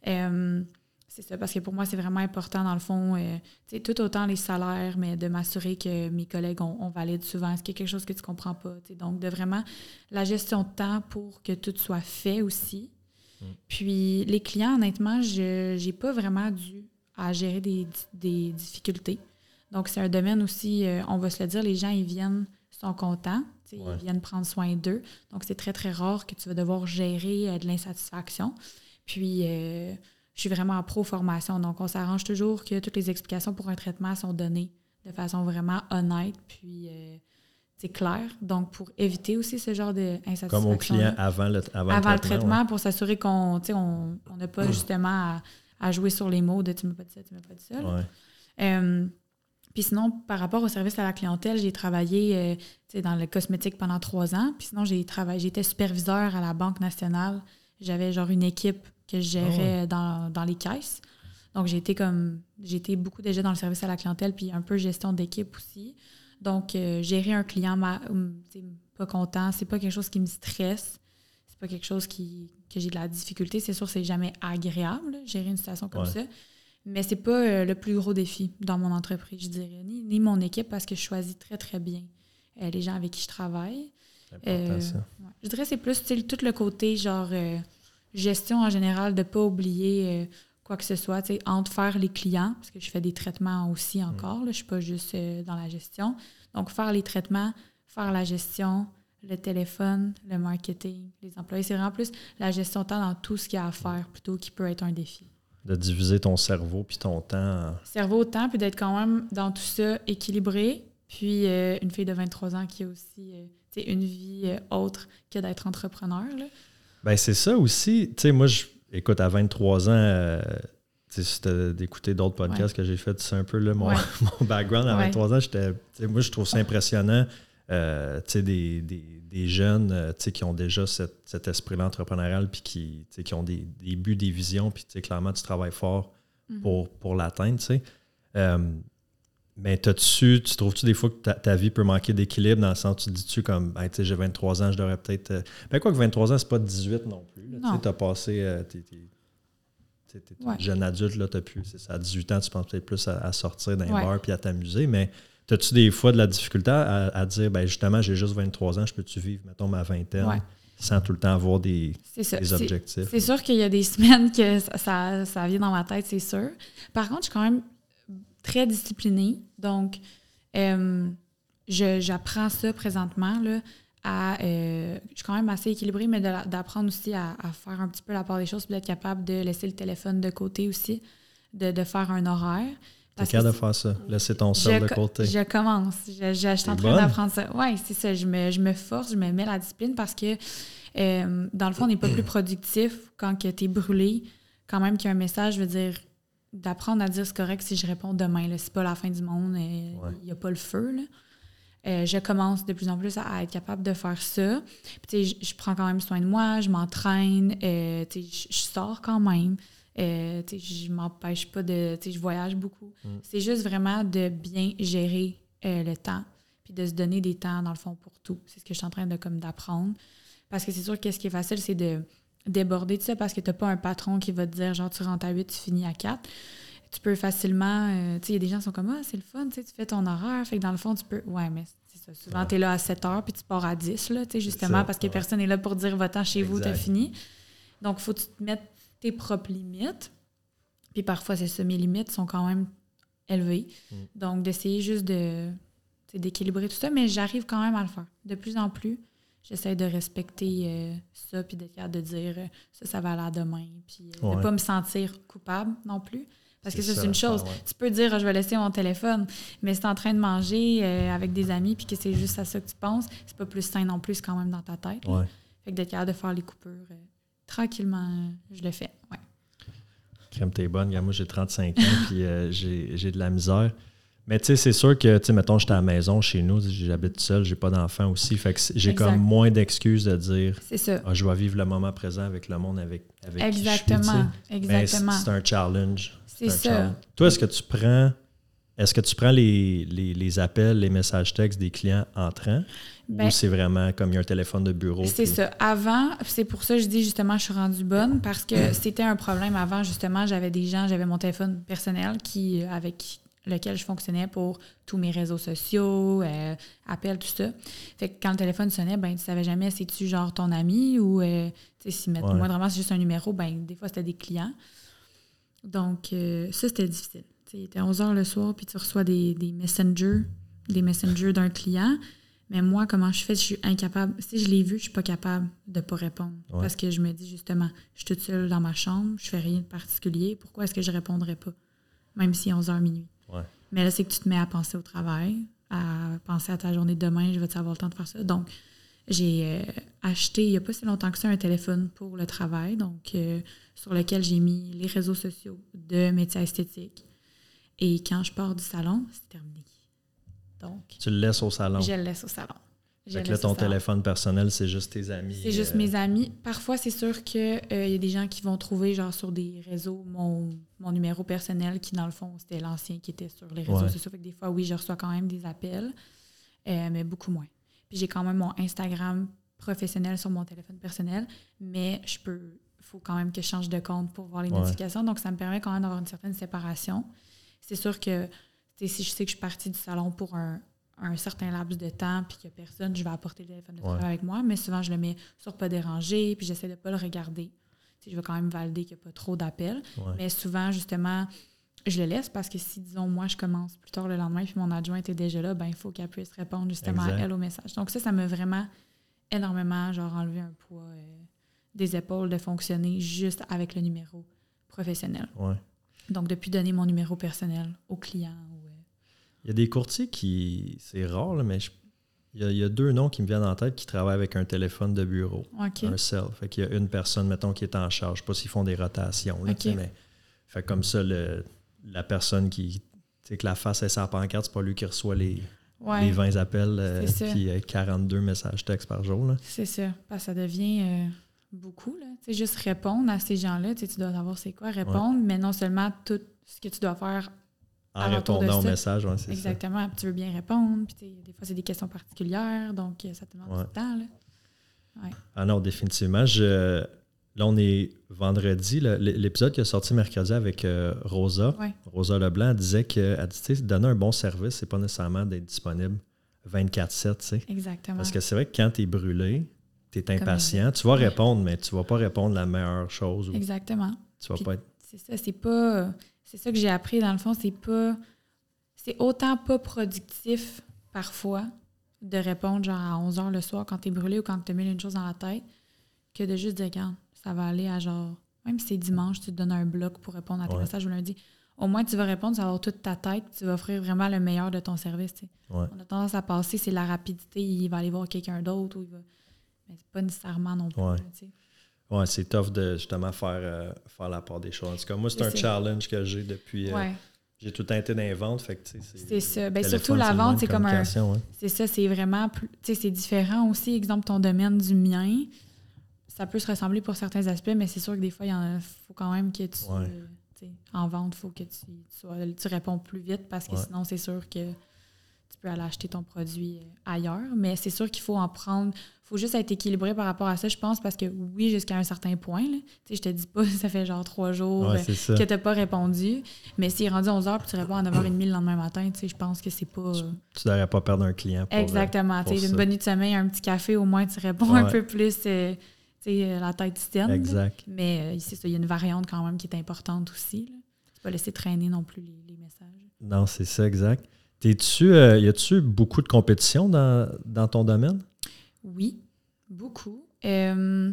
Euh, c'est ça, parce que pour moi, c'est vraiment important, dans le fond, euh, tout autant les salaires, mais de m'assurer que mes collègues, on, on valide souvent. Est-ce qu'il y a quelque chose que tu comprends pas? Donc, de vraiment la gestion de temps pour que tout soit fait aussi. Puis, les clients, honnêtement, je n'ai pas vraiment dû à gérer des, des difficultés. Donc, c'est un domaine aussi, euh, on va se le dire, les gens, ils viennent, sont contents, Ouais. ils viennent prendre soin d'eux. Donc, c'est très, très rare que tu vas devoir gérer euh, de l'insatisfaction. Puis, euh, je suis vraiment en pro-formation. Donc, on s'arrange toujours que toutes les explications pour un traitement sont données de façon vraiment honnête, puis euh, c'est clair. Donc, pour éviter aussi ce genre d'insatisfaction. Comme au client avant le, avant Avant, le le traitement. pour s'assurer qu'on sais, on on n'a pas justement à, à jouer sur les mots de tu m'as pas dit ça, tu m'as pas dit ça. Ouais. Euh, puis sinon, par rapport au service à la clientèle, j'ai travaillé euh, dans le cosmétique pendant trois ans. Puis sinon, j'ai travaillé, j'étais superviseur à la Banque nationale. J'avais genre une équipe que je gérais dans, dans, les caisses. Donc, j'ai été comme. J'ai été beaucoup déjà dans le service à la clientèle, puis un peu gestion d'équipe aussi. Donc, euh, gérer un client ma, pas content, c'est pas quelque chose qui me stresse. C'est pas quelque chose qui, que j'ai de la difficulté. C'est sûr, c'est jamais agréable, gérer une situation comme ça. Mais c'est pas euh, le plus gros défi dans mon entreprise, je dirais, ni, ni mon équipe, parce que je choisis très, très bien euh, les gens avec qui je travaille. Euh, ça. Je dirais que c'est plus tout le côté, genre, gestion en général, de pas oublier quoi que ce soit, entre faire les clients, parce que je fais des traitements aussi mm. encore, là, je suis pas juste dans la gestion. Donc, faire les traitements, faire la gestion, le téléphone, le marketing, les employés, c'est vraiment plus la gestion de temps dans tout ce qu'il y a à faire plutôt qui peut être un défi de diviser ton cerveau puis ton temps. Cerveau, temps, puis d'être quand même dans tout ça équilibré. Puis euh, une fille de 23 ans qui a aussi euh, une vie euh, autre que d'être entrepreneur. Là. Ben, c'est ça aussi. Tu sais, moi, je, écoute, à 23 ans, tu sais, d'écouter d'autres podcasts que j'ai fait, c'est un peu là, mon, mon background. À 23 ans, j'étais, moi, je trouve ça impressionnant. Tu sais, des des jeunes euh, qui ont déjà cet esprit-là entrepreneurial puis qui, qui ont des, buts, des visions, puis clairement, tu travailles fort mhm. pour, pour l'atteindre. Euh, mais tu tu trouves-tu des fois que ta, vie peut manquer d'équilibre dans le sens où tu dis-tu comme, sais j'ai 23 ans, je devrais peut-être. Euh, ben, quoi que 23 ans, c'est pas 18 non plus. Tu as passé. Euh, t'es, jeune adulte, là, tu as pu. À 18 ans, tu penses peut-être plus à, sortir d'un bar puis à t'amuser, mais As-tu des fois de la difficulté à, dire, ben justement, j'ai juste 23 ans, je peux-tu vivre, mettons, ma vingtaine sans tout le temps avoir des, objectifs? C'est sûr qu'il y a des semaines que ça, ça, vient dans ma tête, c'est sûr. Par contre, je suis quand même très disciplinée. Donc, euh, j'apprends ça présentement. Là, à, euh, je suis quand même assez équilibrée, mais d'apprendre aussi à, faire un petit peu la part des choses, puis d'être capable de laisser le téléphone de côté aussi, de, de faire un horaire. T'es capable de faire ça, laisser ton sol de côté. Je commence. Je, suis en train d'apprendre ça. Oui, c'est ça. Je me, je me, force, je me mets la discipline parce que, euh, dans le fond, on n'est pas plus productif quand tu es brûlé. Quand même qu'il y a un message, je veux dire, d'apprendre à dire c'est correct si je réponds demain. C'est pas la fin du monde, il n'y a pas le feu. Là. Euh, je commence de plus en plus à, être capable de faire ça. Puis, je, je prends quand même soin de moi, je m'entraîne, euh, je, je sors quand même. Euh, je m'empêche pas de. Je voyage beaucoup. Mm. C'est juste vraiment de bien gérer euh, le temps, puis de se donner des temps, dans le fond, pour tout. C'est ce que je suis en train de comme d'apprendre. Parce que c'est sûr que ce qui est facile, c'est de déborder de ça parce que tu n'as pas un patron qui va te dire genre tu rentres à 8, tu finis à 4. Tu peux facilement. Euh, tu sais, il y a des gens qui sont comme Ah, c'est le fun, tu fais ton horaire. Fait que dans le fond, tu peux. Ouais, mais c'est ça. Souvent, tu es là à 7 heures puis tu pars à 10, là, justement, parce que personne n'est là pour dire va-t'en chez vous, tu as fini. Donc, il faut que tu te mettes tes propres limites. Puis parfois, c'est ça, mes limites sont quand même élevées. Mm. Donc, d'essayer juste de d'équilibrer tout ça, mais j'arrive quand même à le faire. De plus en plus, j'essaie de respecter euh, ça, puis d'être capable de dire euh, ça, ça va aller demain, puis euh, de ne pas me sentir coupable non plus. Parce que ça, c'est une chose. Tu peux dire, ah, je vais laisser mon téléphone, mais si tu es en train de manger avec des amis, puis que c'est juste à ça que tu penses, c'est pas plus sain non plus quand même dans ta tête. Fait que d'être capable de faire les coupures tranquillement, je le fais. Ouais. Crème, t'es bonne. Moi, j'ai 35 ans, puis euh, j'ai de la misère. Mais tu sais, c'est sûr que, tu sais, mettons, j'étais à la maison chez nous, j'habite seul, j'ai pas d'enfant aussi. Fait que j'ai comme moins d'excuses de dire ça. Ah, je vais vivre le moment présent avec le monde avec, avec Exactement. Qui Exactement. C'est un challenge. C'est ça. Toi, est-ce que tu prends est-ce que tu prends les, les, les, appels, les messages textes des clients entrants? Ben, ou c'est vraiment comme il y a un téléphone de bureau? C'est ça. Avant, c'est pour ça que je dis justement je suis rendue bonne parce que c'était un problème avant. Justement, j'avais des gens, j'avais mon téléphone personnel qui avec lequel je fonctionnais pour tous mes réseaux sociaux, euh, appels, tout ça. Fait que quand le téléphone sonnait, ben tu savais jamais si tu genre ton ami ou euh, si moi vraiment c'est juste un numéro, ben des fois c'était des clients. Donc euh, ça c'était difficile. il était 11 h le soir puis tu reçois des, des messengers, des messengers d'un client. Mais moi, comment je fais, je suis incapable? Si je l'ai vu, je suis pas capable de pas répondre. Parce que je me dis justement, je suis toute seule dans ma chambre, je fais rien de particulier. Pourquoi est-ce que je répondrais pas? Même si 11h minuit. Mais là, c'est que tu te mets à penser au travail, à penser à ta journée de demain, je vais avoir le temps de faire ça. Donc, j'ai euh, acheté il n'y a pas si longtemps que ça un téléphone pour le travail, donc euh, sur lequel j'ai mis les réseaux sociaux de métiers esthétiques. Et quand je pars du salon, c'est terminé. Tu le laisses au salon. Je le laisse au salon. Fait que là, ton téléphone personnel, c'est juste tes amis. C'est juste mes amis. Parfois, c'est sûr qu'il il y a des gens qui vont trouver, genre, sur des réseaux, mon, numéro personnel, qui, dans le fond, c'était l'ancien qui était sur les réseaux sociaux. Fait que des fois, oui, je reçois quand même des appels, mais beaucoup moins. Puis j'ai quand même mon Instagram professionnel sur mon téléphone personnel, mais je peux faut quand même que je change de compte pour voir les notifications. Donc, ça me permet quand même d'avoir une certaine séparation. C'est sûr que si je sais que je suis partie du salon pour un, certain laps de temps puis qu'il n'y a personne, je vais apporter le téléphone de travail avec moi, mais souvent, je le mets sur pas déranger puis j'essaie de ne pas le regarder. je vais quand même valider qu'il n'y a pas trop d'appels. Mais souvent, justement, je le laisse parce que si, disons, moi, je commence plus tard le lendemain puis mon adjoint était déjà là, ben il faut qu'elle puisse répondre justement à elle au message. Donc, ça, ça m'a vraiment énormément, genre, enlevé un poids. Euh, des épaules de fonctionner juste avec le numéro professionnel. Donc, depuis donner mon numéro personnel au client. Euh, il y a des courtiers qui, c'est rare, mais il, y a, deux noms qui me viennent en tête qui travaillent avec un téléphone de bureau, un cell. Fait qu'il y a une personne, mettons, qui est en charge. Je sais pas s'ils font des rotations, là, mais fait comme ça, le, la personne qui, tu que la face est sa pancarte, c'est pas lui qui reçoit les, les 20 appels et euh, 42 messages textes par jour. C'est ça, parce que ça devient... Euh, beaucoup. Là. juste répondre à ces gens-là. Tu dois savoir c'est quoi répondre, mais non seulement tout ce que tu dois faire. En répondant au message, c'est Exactement. tu veux bien répondre. Puis des fois, c'est des questions particulières, donc euh, ça te demande du temps. Là. Ah non, définitivement. Je, là, on est vendredi. L'épisode qui a sorti mercredi avec euh, Rosa, Rosa Leblanc, elle disait que dit, donner un bon service, c'est pas nécessairement d'être disponible 24-7. Exactement. Parce que c'est vrai que quand tu es brûlé, tu es impatient. Tu vas répondre, mais tu vas pas répondre la meilleure chose. Exactement. Tu vas pas être... C'est ça, c'est pas. C'est ça que j'ai appris dans le fond, c'est pas. C'est autant pas productif parfois de répondre genre à 11 h le soir quand tu es brûlé ou quand tu as mis une chose dans la tête que de juste dire, regarde, ça va aller à genre. Même si c'est dimanche, tu te donnes un bloc pour répondre à tes messages ou lundi. Au moins, tu vas répondre, ça va avoir toute ta tête, tu vas offrir vraiment le meilleur de ton service. On a tendance à passer, c'est la rapidité, il va aller voir quelqu'un d'autre ou il va mais c'est pas nécessairement non plus. Ouais. C'est tough de justement faire, euh, faire la part des choses. En tout cas, moi, c'est un challenge que j'ai depuis. Euh, j'ai tout teinté dans les ventes. C'est ça. Ben, surtout la vente, c'est comme un. C'est ça, c'est vraiment. C'est différent aussi. Exemple, ton domaine du mien, ça peut se ressembler pour certains aspects, mais c'est sûr que des fois, il faut quand même que tu. en vente, il faut que tu, tu, tu, réponds plus vite parce que sinon, c'est sûr que tu peux aller acheter ton produit euh, ailleurs. Mais c'est sûr qu'il faut en prendre. Il faut juste être équilibré par rapport à ça, je pense, parce que oui, jusqu'à un certain point. Là, je te dis pas, ça fait genre trois jours euh, que tu n'as pas répondu. Mais s'il est rendu 11 h puis tu réponds à 9h30 le lendemain matin, je pense que c'est pas. Tu devrais pas perdre un client. Pour, euh, Exactement. Pour une bonne nuit de sommeil, un petit café, au moins, tu réponds un peu plus. la tête tienne. Exact. Mais ici, il y a une variante quand même qui est importante aussi. Tu ne pas laisser traîner non plus les, les messages. Non, c'est ça, exact. T'es-tu, euh, y a-tu beaucoup de compétition dans, ton domaine? Oui, beaucoup. Euh,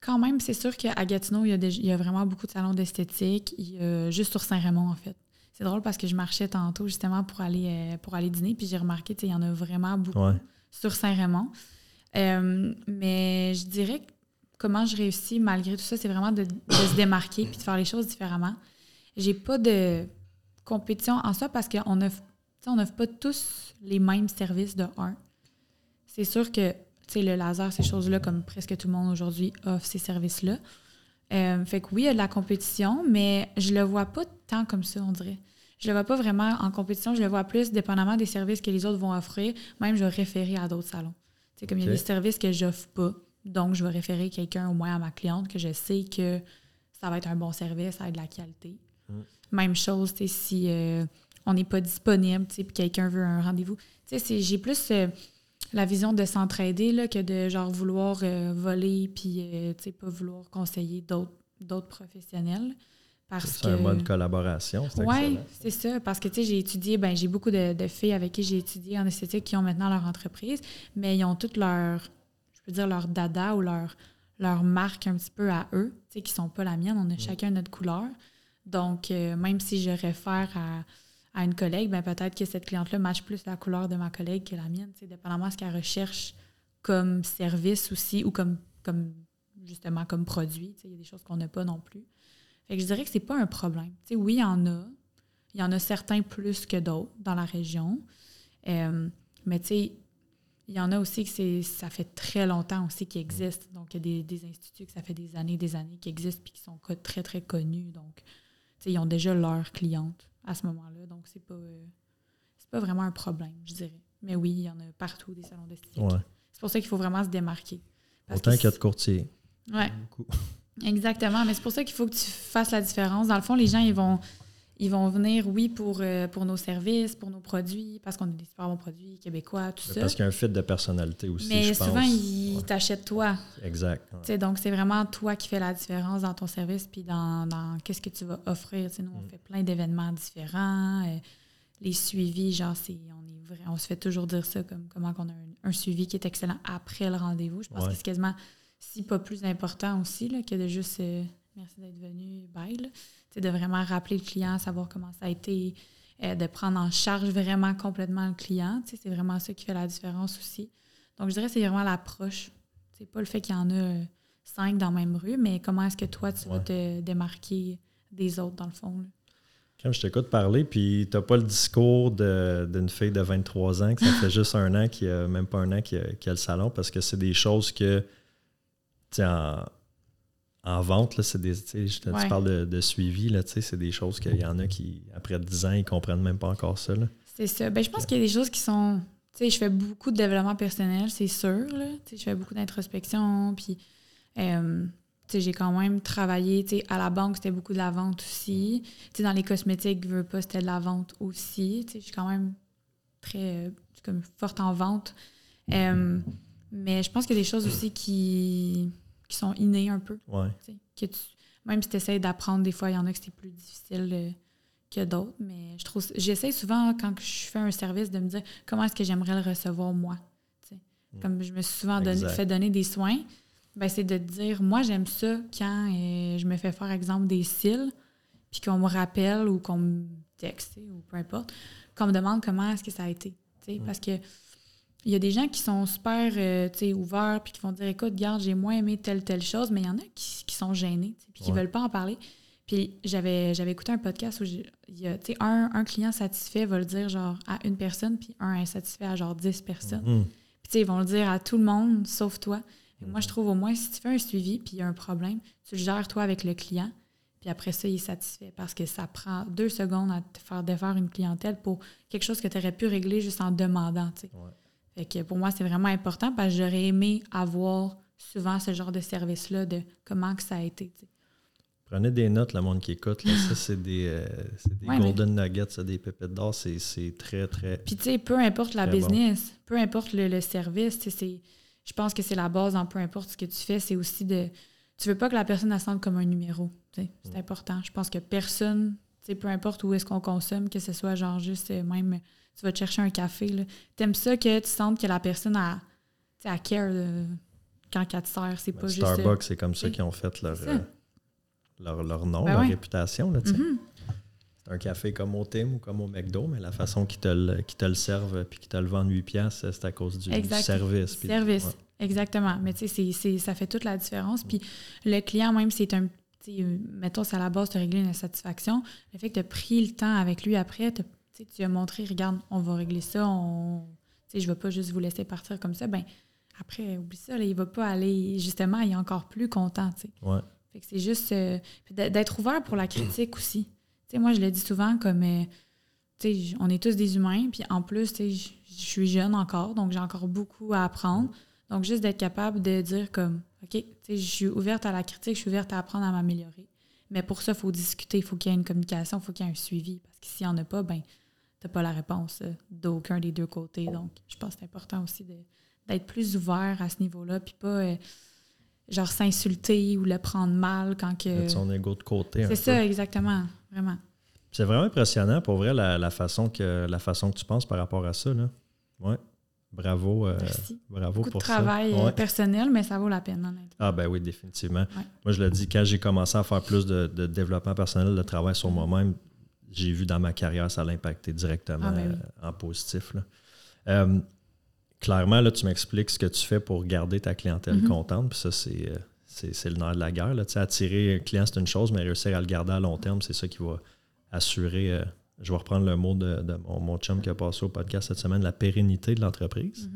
quand même, c'est sûr qu'à Gatineau, il y, a vraiment beaucoup de salons d'esthétique, juste sur Saint-Raymond, en fait. C'est drôle parce que je marchais tantôt justement pour aller, euh, pour aller dîner, puis j'ai remarqué qu'il y en a vraiment beaucoup sur Saint-Raymond. mais je dirais que comment je réussis malgré tout ça, c'est vraiment de, de se démarquer puis de faire les choses différemment. J'ai pas de compétition en soi parce qu'on a on n'offre pas tous les mêmes services de un. C'est sûr que le laser, ces choses-là, comme presque tout le monde aujourd'hui offre ces services-là. Euh, fait que oui, il y a de la compétition, mais je le vois pas tant comme ça, on dirait. Je le vois pas vraiment en compétition, je le vois plus dépendamment des services que les autres vont offrir. Même, je vais référer à d'autres salons. C'est comme il y a des services que j'offre pas, donc je vais référer quelqu'un au moins à ma cliente que je sais que ça va être un bon service, ça va être de la qualité. Mm. Même chose, si euh, on n'est pas disponible, puis quelqu'un veut un rendez-vous. J'ai plus euh, la vision de s'entraider que de genre vouloir euh, voler puis euh, pas vouloir conseiller d'autres professionnels. C'est un mode collaboration, c'est Oui, c'est ça. Parce que j'ai étudié, ben j'ai beaucoup de, filles avec qui j'ai étudié en esthétique qui ont maintenant leur entreprise, mais ils ont toutes leur, je peux dire, leur dada ou leur, leur marque un petit peu à eux, qui ne sont pas la mienne. On a mm. chacun notre couleur. Donc, même si je réfère à à une collègue, ben peut-être que cette cliente-là matche plus la couleur de ma collègue que la mienne, dépendamment de ce qu'elle recherche comme service aussi ou comme, comme justement comme produit. Il y a des choses qu'on n'a pas non plus. Fait que je dirais que c'est pas un problème. oui, il y en a. Il y en a certains plus que d'autres dans la région. Euh, mais tu sais, il y en a aussi que ça fait très longtemps aussi qu'ils existent. Donc, il y a des, instituts que ça fait des années, des années qui existent puis qui sont très, très connus. Donc, ils ont déjà leurs clientes à ce moment-là. Donc, c'est pas, euh, pas vraiment un problème, je dirais. Mais oui, il y en a partout des salons d'esthétique. C'est pour ça qu'il faut vraiment se démarquer. Autant qu'il y a de courtiers. Oui. Exactement. Mais c'est pour ça qu'il faut que tu fasses la différence. Dans le fond, les gens, ils vont ils vont venir, oui, pour, euh, pour nos services, pour nos produits, parce qu'on a des super bons produits québécois, tout ça. Parce qu'il y a un fit de personnalité aussi. Mais souvent, ils t'achètent toi. Exact. Donc, c'est vraiment toi qui fais la différence dans ton service puis dans, dans qu'est-ce que tu vas offrir. nous, on mm. fait plein d'événements différents. Euh, les suivis, genre, c'est, on, est vrai, on se fait toujours dire ça, comme comment on a un, suivi qui est excellent après le rendez-vous. Je pense que c'est quasiment, si pas plus important aussi, là, que de juste euh, merci d'être venu, bye de vraiment rappeler le client, savoir comment ça a été, euh, de prendre en charge vraiment complètement le client. C'est vraiment ça qui fait la différence aussi. Donc, je dirais que c'est vraiment l'approche. C'est pas le fait qu'il y en a euh, cinq dans la même rue, mais comment est-ce que toi, tu vas te démarquer des autres, dans le fond. Quand je t'écoute parler, puis t'as pas le discours d'une fille de 23 ans, que ça fait juste un an, qui a même pas un an, qui a, qui a le salon, parce que c'est des choses que, en, en vente, là, c'est des, je te, tu parles de, suivi, là, c'est des choses qu'il y en a qui, après 10 ans, ils comprennent même pas encore ça. C'est ça. Ben, je pense qu'il y a des choses qui sont. Tu sais, je fais beaucoup de développement personnel, c'est sûr. Là. je fais beaucoup d'introspection. Puis, euh, j'ai quand même travaillé. à la banque, c'était beaucoup de la vente aussi. sais dans les cosmétiques, veux pas, c'était de la vente aussi. Je suis quand même très comme forte en vente. Euh, mais je pense qu'il y a des choses aussi qui qui sont innés un peu. Que même si tu essaies d'apprendre, des fois, il y en a que c'est plus difficile euh, que d'autres. Mais je trouve j'essaie souvent, quand je fais un service, de me dire comment est-ce que j'aimerais le recevoir moi. Mm. Comme je me suis souvent donné, fait donner des soins, ben, c'est de dire moi, j'aime ça quand euh, je me fais faire, exemple, des cils, puis qu'on me rappelle ou qu'on me texte, ou peu importe, qu'on me demande comment est-ce que ça a été. Mm. Parce que il y a des gens qui sont super euh, ouverts puis qui vont dire écoute, regarde, j'ai moins aimé telle, telle chose, mais il y en a qui, sont gênés puis qui ne veulent pas en parler. Puis j'avais, j'avais écouté un podcast où il y a, un, un client satisfait va le dire genre à une personne, puis un insatisfait à genre dix personnes. Mm-hmm. Puis ils vont le dire à tout le monde sauf toi. Moi, je trouve au moins si tu fais un suivi puis il y a un problème, tu le gères toi avec le client. Puis après ça, il est satisfait parce que ça prend deux secondes à te faire défaire une clientèle pour quelque chose que tu aurais pu régler juste en demandant. Fait que pour moi, c'est vraiment important parce que j'aurais aimé avoir souvent ce genre de service-là de comment que ça a été. Prenez des notes, le monde qui écoute. Ça, c'est des, euh, golden nuggets, ça, des pépites d'or. C'est très, très. Puis, tu sais, peu importe la business, peu importe le, service, je pense que c'est la base en peu importe ce que tu fais. C'est aussi de. Tu veux pas que la personne sente comme un numéro. C'est mm. important. Je pense que personne, peu importe où est-ce qu'on consomme, que ce soit genre juste euh, même tu vas te chercher un café. Tu aimes ça que tu sentes que la personne a, a care quand elle te sert. C'est pas juste. Starbucks, c'est comme ça qu'ils ont fait leur, euh, leur, leur, nom, ben leur réputation. Là, mm-hmm. C'est un café comme au Tim ou comme au McDo, mais la façon qu'ils te, le, te le servent puis qu'ils te le vendent 8 piastres, c'est à cause du, service. service, exactement. Mais tu sais, ça fait toute la différence. Puis le client, même, c'est un mettons, c'est à la base de régler une insatisfaction. Le fait que tu as pris le temps avec lui après, tu tu as montré, regarde, on va régler ça, on, je ne vais pas juste vous laisser partir comme ça. Ben, après, oublie ça, là, il va pas aller, justement, il est encore plus content. Ouais. Fait que c'est juste euh, d'être ouvert pour la critique aussi. moi, je le dis souvent comme, euh, on est tous des humains, puis en plus, je suis jeune encore, donc j'ai encore beaucoup à apprendre. Donc, juste d'être capable de dire comme, OK, je suis ouverte à la critique, je suis ouverte à apprendre à m'améliorer. Mais pour ça, il faut discuter, il faut qu'il y ait une communication, il faut qu'il y ait un suivi. Parce que s'il n'y en a pas, ben pas la réponse euh, d'aucun des deux côtés. Donc, je pense que c'est important aussi d'être plus ouvert à ce niveau-là, puis pas euh, genre s'insulter ou le prendre mal quand que. Mettre son ego de côté. C'est ça, exactement, vraiment. C'est vraiment impressionnant pour vrai la, façon que la façon que tu penses par rapport à ça. Là. Ouais. Bravo, euh, bravo Beaucoup pour de travail personnel, mais ça vaut la peine, honnêtement. Ah ben oui, définitivement. Moi, je l'ai dit, quand j'ai commencé à faire plus de, de, développement personnel, de travail sur mm-hmm. moi-même, j'ai vu dans ma carrière, ça l'a impacté directement ah, ben euh, en positif. Euh, clairement, là, tu m'expliques ce que tu fais pour garder ta clientèle mm-hmm. contente. Puis ça, euh, c'est, le nerf de la guerre. Là. Attirer un client, c'est une chose, mais réussir à le garder à long terme, c'est ça qui va assurer, je vais reprendre le mot de, mon, chum qui a passé au podcast cette semaine, la pérennité de l'entreprise.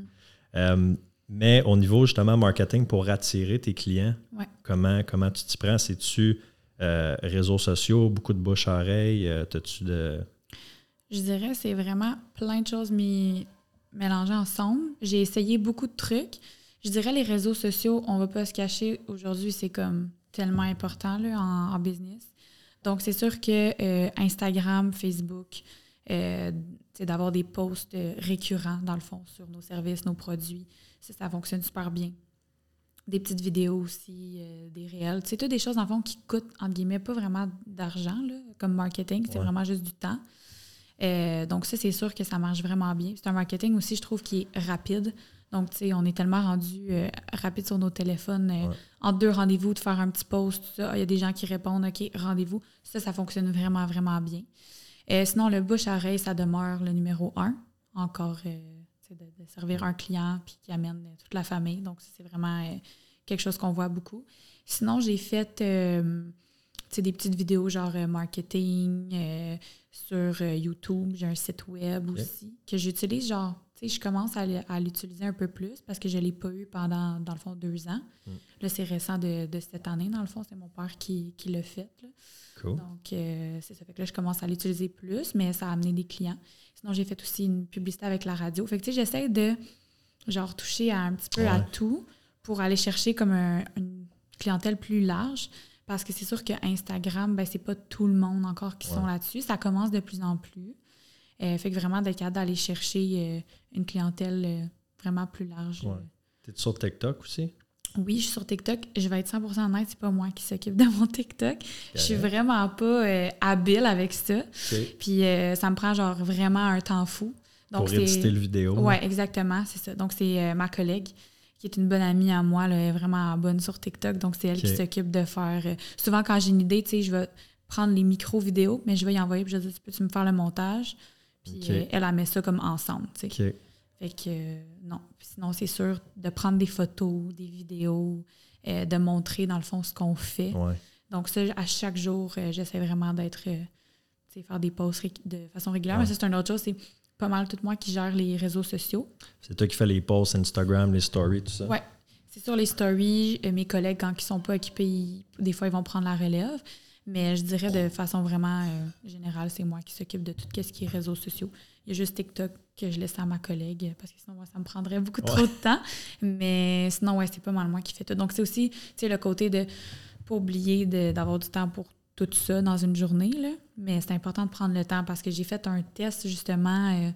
Euh, mais au niveau justement marketing pour attirer tes clients, comment, comment tu t'y prends? C'est-tu euh, réseaux sociaux, beaucoup de bouche à oreille? Euh, tu de. Je dirais c'est vraiment plein de choses mis, mélangées ensemble. J'ai essayé beaucoup de trucs. Je dirais les réseaux sociaux, on va pas se cacher, aujourd'hui, c'est comme tellement important là, en, business. Donc, c'est sûr que euh, Instagram, Facebook, c'est d'avoir des posts récurrents, dans le fond, sur nos services, nos produits ça fonctionne super bien. Des petites vidéos aussi, euh, des réels. C'est tout des choses, en fond, qui coûtent, entre guillemets, pas vraiment d'argent, comme marketing. C'est vraiment juste du temps. Euh, donc, ça, c'est sûr que ça marche vraiment bien. C'est un marketing aussi, je trouve, qui est rapide. Donc, tu sais, on est tellement rendu euh, rapide sur nos téléphones. Entre deux rendez-vous, de faire un petit post, tout ça. Il y a des gens qui répondent, OK, rendez-vous. Ça, ça fonctionne vraiment, vraiment bien. sinon, le bouche-oreille, ça demeure le numéro un. Encore de, servir un client puis qui amène euh, toute la famille. Donc, c'est vraiment euh, quelque chose qu'on voit beaucoup. Sinon, j'ai fait euh, des petites vidéos genre marketing sur YouTube. J'ai un site web aussi que j'utilise genre, tu sais, je commence à, l'utiliser un peu plus parce que je ne l'ai pas eu pendant, dans le fond, deux ans. Mm. Là, c'est récent de, cette année, dans le fond. C'est mon père qui, qui l'a fait. Donc, c'est ça. Fait que là, je commence à l'utiliser plus, mais ça a amené des clients. Sinon, j'ai fait aussi une publicité avec la radio. Fait que, tu sais, j'essaie de, genre, toucher un petit peu à tout pour aller chercher comme une clientèle plus large. Parce que c'est sûr que Instagram, ben, c'est pas tout le monde encore qui sont là-dessus. Ça commence de plus en plus. Euh, fait que vraiment, d'être capable d'aller chercher euh, une clientèle euh, vraiment plus large. Ouais. T'es sur TikTok aussi? Oui, je suis sur TikTok. Je vais être 100% honnête, c'est pas moi qui s'occupe de mon TikTok. Je suis vraiment pas euh, habile avec ça. Puis euh, ça me prend genre vraiment un temps fou. Donc, Pour éditer le vidéo. Oui, exactement, c'est ça. Donc c'est euh, ma collègue qui est une bonne amie à moi, elle est vraiment bonne sur TikTok. Donc c'est elle qui s'occupe de faire. souvent quand j'ai une idée, tu sais, je vais prendre les micros vidéos, mais je vais y envoyer puis je vais dire, peux-tu me faire le montage? Puis elle, elle, met ça comme ensemble, tu sais. Fait que non. Sinon, c'est sûr de prendre des photos, des vidéos, euh, de montrer dans le fond ce qu'on fait. Donc, ça, à chaque jour, euh, j'essaie vraiment d'être. Euh, faire des posts de façon régulière. Mais ça, c'est une autre chose. C'est pas mal tout moi qui gère les réseaux sociaux. C'est toi qui fais les posts Instagram, les stories, tout ça? Oui. C'est sur les stories. mes collègues, quand ils sont pas occupés, des fois, ils vont prendre la relève. Mais je dirais de façon vraiment générale, c'est moi qui s'occupe de tout ce qui est réseaux sociaux. Il y a juste TikTok que je laisse à ma collègue parce que sinon, moi, ça me prendrait beaucoup trop de temps. Mais sinon, ouais, c'est pas mal moi qui fais tout. Donc, c'est aussi le côté de pas oublier d'avoir du temps pour tout ça dans une journée. Là. Mais c'est important de prendre le temps parce que j'ai fait un test justement euh,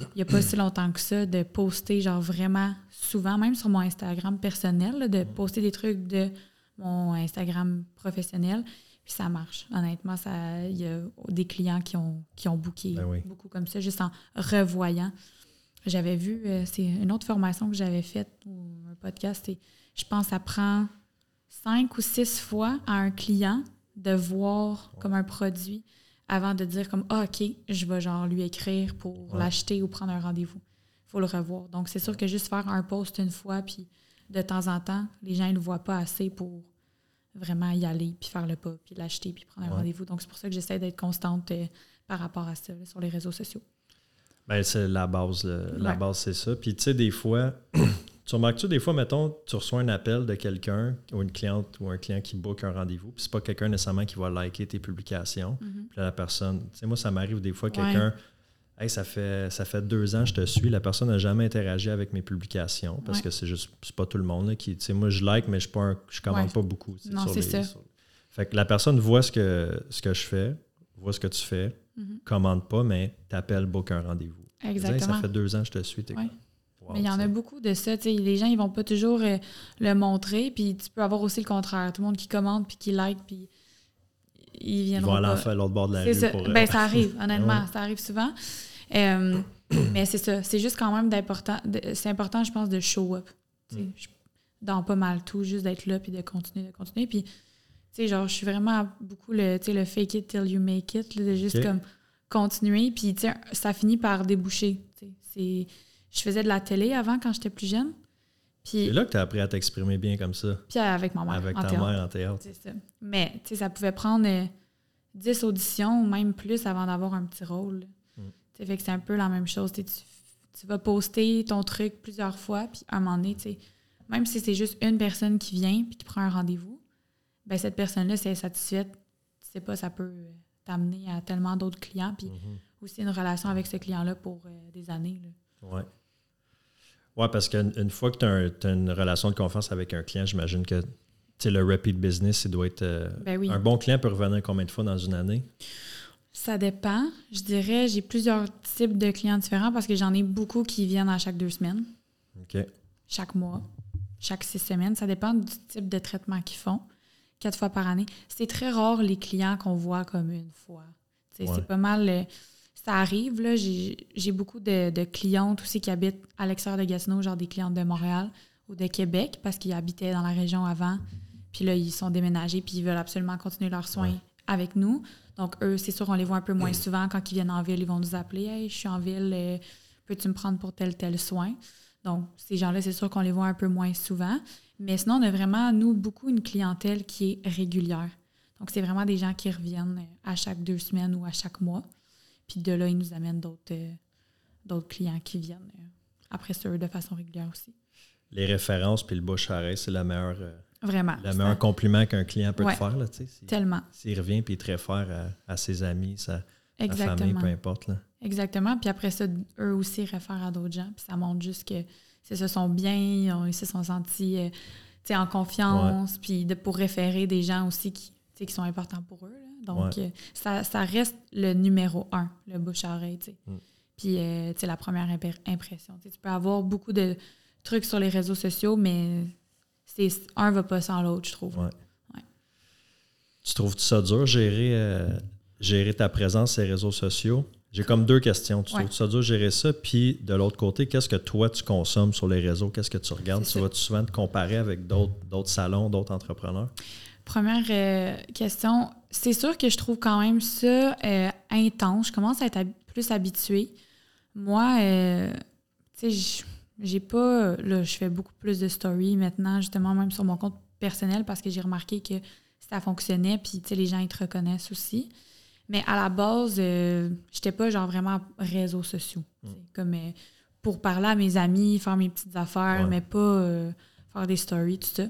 il n'y a pas si longtemps que ça de poster genre vraiment souvent, même sur mon Instagram personnel, de poster des trucs de mon Instagram professionnel ça marche. Honnêtement, il y a des clients qui ont, qui ont booké ben beaucoup comme ça, juste en revoyant. J'avais vu, euh, c'est une autre formation que j'avais faite, ou un podcast, et je pense que ça prend cinq ou six fois à un client de voir comme un produit avant de dire comme ah, OK, je vais genre lui écrire pour l'acheter ou prendre un rendez-vous. Il faut le revoir. Donc, c'est sûr que juste faire un post une fois, puis de temps en temps, les gens ne le voient pas assez pour vraiment y aller, puis faire le pas, puis l'acheter, puis prendre un rendez-vous. Donc, c'est pour ça que j'essaie d'être constante euh, par rapport à ça sur les réseaux sociaux. Bien, c'est la base. La base, c'est ça. Puis, tu sais, des fois, tu remarques-tu, des fois, mettons, tu reçois un appel de quelqu'un ou une cliente ou un client qui book un rendez-vous, puis c'est pas quelqu'un nécessairement qui va liker tes publications. Mm-hmm. Puis la personne, tu sais, moi, ça m'arrive des fois, quelqu'un Hey, ça fait ça fait deux ans que je te suis, la personne n'a jamais interagi avec mes publications parce que c'est juste c'est pas tout le monde qui. Moi je like, mais je ne commande pas beaucoup. Non, c'est ça. fait que la personne voit ce que ce que je fais, voit ce que tu fais, mm-hmm. commande pas, mais t'appelles book un rendez-vous. Exactement. ça fait deux ans que je te suis, mais il y en a beaucoup de ça. les gens, ils vont pas toujours euh, le montrer. Puis tu peux avoir aussi le contraire. Tout le monde qui commande puis qui like, puis ils viennent. Ils vont aller à l'autre bord de la rue. Ça. ben, ça arrive, honnêtement. Ça arrive souvent. Euh, mais c'est ça. C'est juste quand même d'important. C'est important, je pense, de show up. Mm. Dans pas mal tout, juste d'être là puis de continuer, de continuer. Puis, tu sais, genre, je suis vraiment beaucoup le, le fake it till you make it, de juste comme continuer. Puis, tu sais, ça finit par déboucher. C'est, je faisais de la télé avant quand j'étais plus jeune. C'est là que tu as appris à t'exprimer bien comme ça. Puis avec ma mère. Avec ta mère en théâtre. C'est ça. Mais, tu sais, ça pouvait prendre 10 auditions ou même plus avant d'avoir un petit rôle. Fait que c'est un peu la même chose. Tu tu vas poster ton truc plusieurs fois, puis à un moment donné, tu même si c'est juste une personne qui vient puis qui prend un rendez-vous, ben cette personne-là, si elle est satisfaite, tu sais pas, ça peut t'amener à tellement d'autres clients, puis mhm. aussi une relation avec ce client-là pour euh, des années. Oui. Oui, parce qu'une fois que tu as, une relation de confiance avec un client, j'imagine que le repeat business, il doit être. Euh, ben un bon client peut revenir combien de fois dans une année? Ça dépend. Je dirais, j'ai plusieurs types de clients différents parce que j'en ai beaucoup qui viennent à chaque deux semaines. OK. Chaque mois, chaque six semaines. Ça dépend du type de traitement qu'ils font. Quatre fois par année. C'est très rare les clients qu'on voit comme une fois. C'est pas mal. Euh, ça arrive, là. J'ai beaucoup de, de, clientes aussi qui habitent à l'extérieur de Gatineau, genre des clientes de Montréal ou de Québec parce qu'ils habitaient dans la région avant. Puis là, ils sont déménagés puis ils veulent absolument continuer leurs soins avec nous. Donc, eux, c'est sûr, on les voit un peu moins souvent. Quand ils viennent en ville, ils vont nous appeler Hey, je suis en ville, euh, peux-tu me prendre pour tel, tel soin? Donc, ces gens-là, c'est sûr qu'on les voit un peu moins souvent. Mais sinon, on a vraiment, nous, beaucoup une clientèle qui est régulière. Donc, c'est vraiment des gens qui reviennent euh, à chaque deux semaines ou à chaque mois. Puis de là, ils nous amènent d'autres euh, clients qui viennent après ça, de façon régulière aussi. Les références puis le bouche à c'est la meilleure Vraiment. Le meilleur compliment qu'un client peut te faire. Là, tellement. S'il revient puis il te réfère à, ses amis, sa, famille, peu importe. Là. Exactement. Puis après ça, eux aussi réfèrent à d'autres gens. Puis ça montre juste que ils se sont bien, ils se sont sentis euh, en confiance. Puis de, pour référer des gens aussi qui, qui sont importants pour eux. Donc, euh, ça, ça, reste le numéro un, le bouche-oreille. Mm. Puis, euh, la première impression. tu peux avoir beaucoup de trucs sur les réseaux sociaux, mais c'est un va pas sans l'autre, je trouve. Tu trouves ça dur, gérer, euh, gérer ta présence sur les réseaux sociaux? J'ai comme deux questions. Tu trouves ça dur gérer ça? Puis de l'autre côté, qu'est-ce que toi tu consommes sur les réseaux? Qu'est-ce que tu regardes? Tu vas-tu souvent te comparer avec d'autres salons, d'autres entrepreneurs? Première euh, question, c'est sûr que je trouve quand même ça euh, intense. Je commence à être plus habituée. Moi, tu sais, j'ai pas. Là, je fais beaucoup plus de stories maintenant, justement, même sur mon compte personnel, parce que j'ai remarqué que ça fonctionnait, puis les gens, ils te reconnaissent aussi. Mais à la base, euh, j'étais pas genre vraiment réseaux sociaux. Mm. Comme euh, pour parler à mes amis, faire mes petites affaires, mais pas euh, faire des stories, tout ça.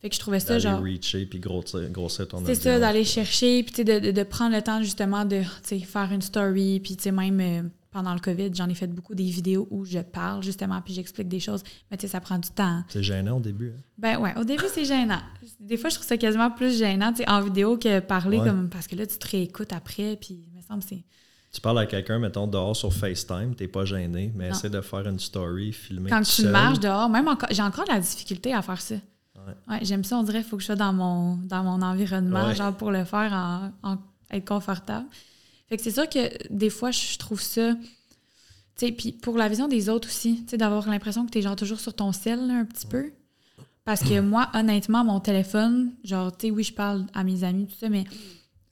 Fait que je trouvais ça genre. reacher puis grossir, grossir ton C'est ça, d'aller chercher, puis de, de, prendre le temps justement de faire une story, puis même pendant le COVID, j'en ai fait beaucoup des vidéos où je parle justement puis j'explique des choses. Mais tu sais, ça prend du temps. C'est gênant au début. Hein? Ben ouais, au début, c'est gênant. Des fois, je trouve ça quasiment plus gênant en vidéo que parler comme parce que là, tu te réécoutes après, puis il me semble c'est. Tu parles à quelqu'un, mettons, dehors sur FaceTime, t'es pas gêné, mais essaie de faire une story, filmer. Quand tu marches dehors, même encore, j'ai encore de la difficulté à faire ça. Ouais. j'aime ça, on dirait qu'il faut que je sois dans mon, dans mon environnement, genre pour le faire, en être confortable. Fait que c'est sûr que des fois, je trouve ça. Tu sais, puis pour la vision des autres aussi, tu sais, d'avoir l'impression que tu es genre toujours sur ton sel, un petit peu. Parce que moi, honnêtement, mon téléphone, genre, tu sais, oui, je parle à mes amis, tout ça, mais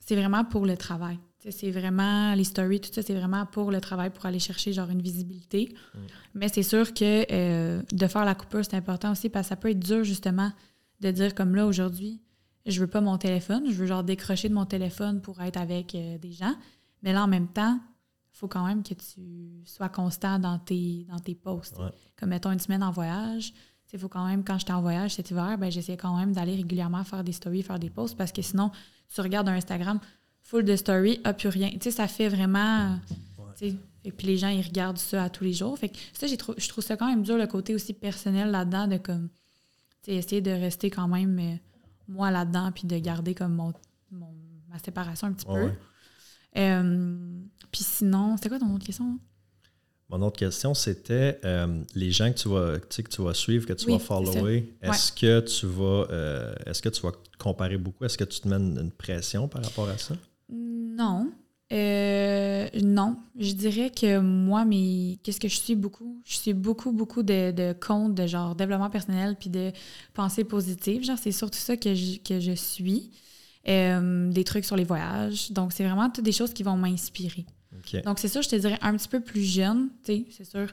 c'est vraiment pour le travail. C'est vraiment les stories, tout ça, c'est vraiment pour le travail, pour aller chercher genre une visibilité. Mm. Mais c'est sûr que euh, de faire la coupure, c'est important aussi parce que ça peut être dur justement de dire comme là aujourd'hui, je veux pas mon téléphone, je veux genre décrocher de mon téléphone pour être avec euh, des gens. Mais là, en même temps, il faut quand même que tu sois constant dans tes, dans tes posts. Comme mettons une semaine en voyage. Il faut quand même, quand j'étais en voyage cet hiver, ben, j'essayais quand même d'aller régulièrement faire des stories, faire des posts parce que sinon, tu regardes un Instagram full de stories, ah, plus rien. Tu sais, ça fait vraiment. Et puis les gens, ils regardent ça à tous les jours. Fait que ça, je trouve ça quand même dur, le côté aussi personnel là-dedans, de comme. essayer de rester quand même euh, moi là-dedans, puis de garder comme mon, ma séparation un petit peu. Puis sinon, c'était quoi ton autre question? Mon autre question, c'était euh, les gens que tu vas, que tu vas suivre, que tu vas follower, est-ce que tu vas euh, est-ce que tu vas comparer beaucoup? Est-ce que tu te mets une, pression par rapport à ça? Non. non. Je dirais que moi, mais qu'est-ce que je suis beaucoup? Je suis beaucoup, beaucoup de, de comptes de genre développement personnel puis de pensée positive. Genre, c'est surtout ça que je, que je suis. Euh, des trucs sur les voyages. Donc, c'est vraiment toutes des choses qui vont m'inspirer. Donc, c'est sûr, je te dirais un petit peu plus jeune. C'est sûr,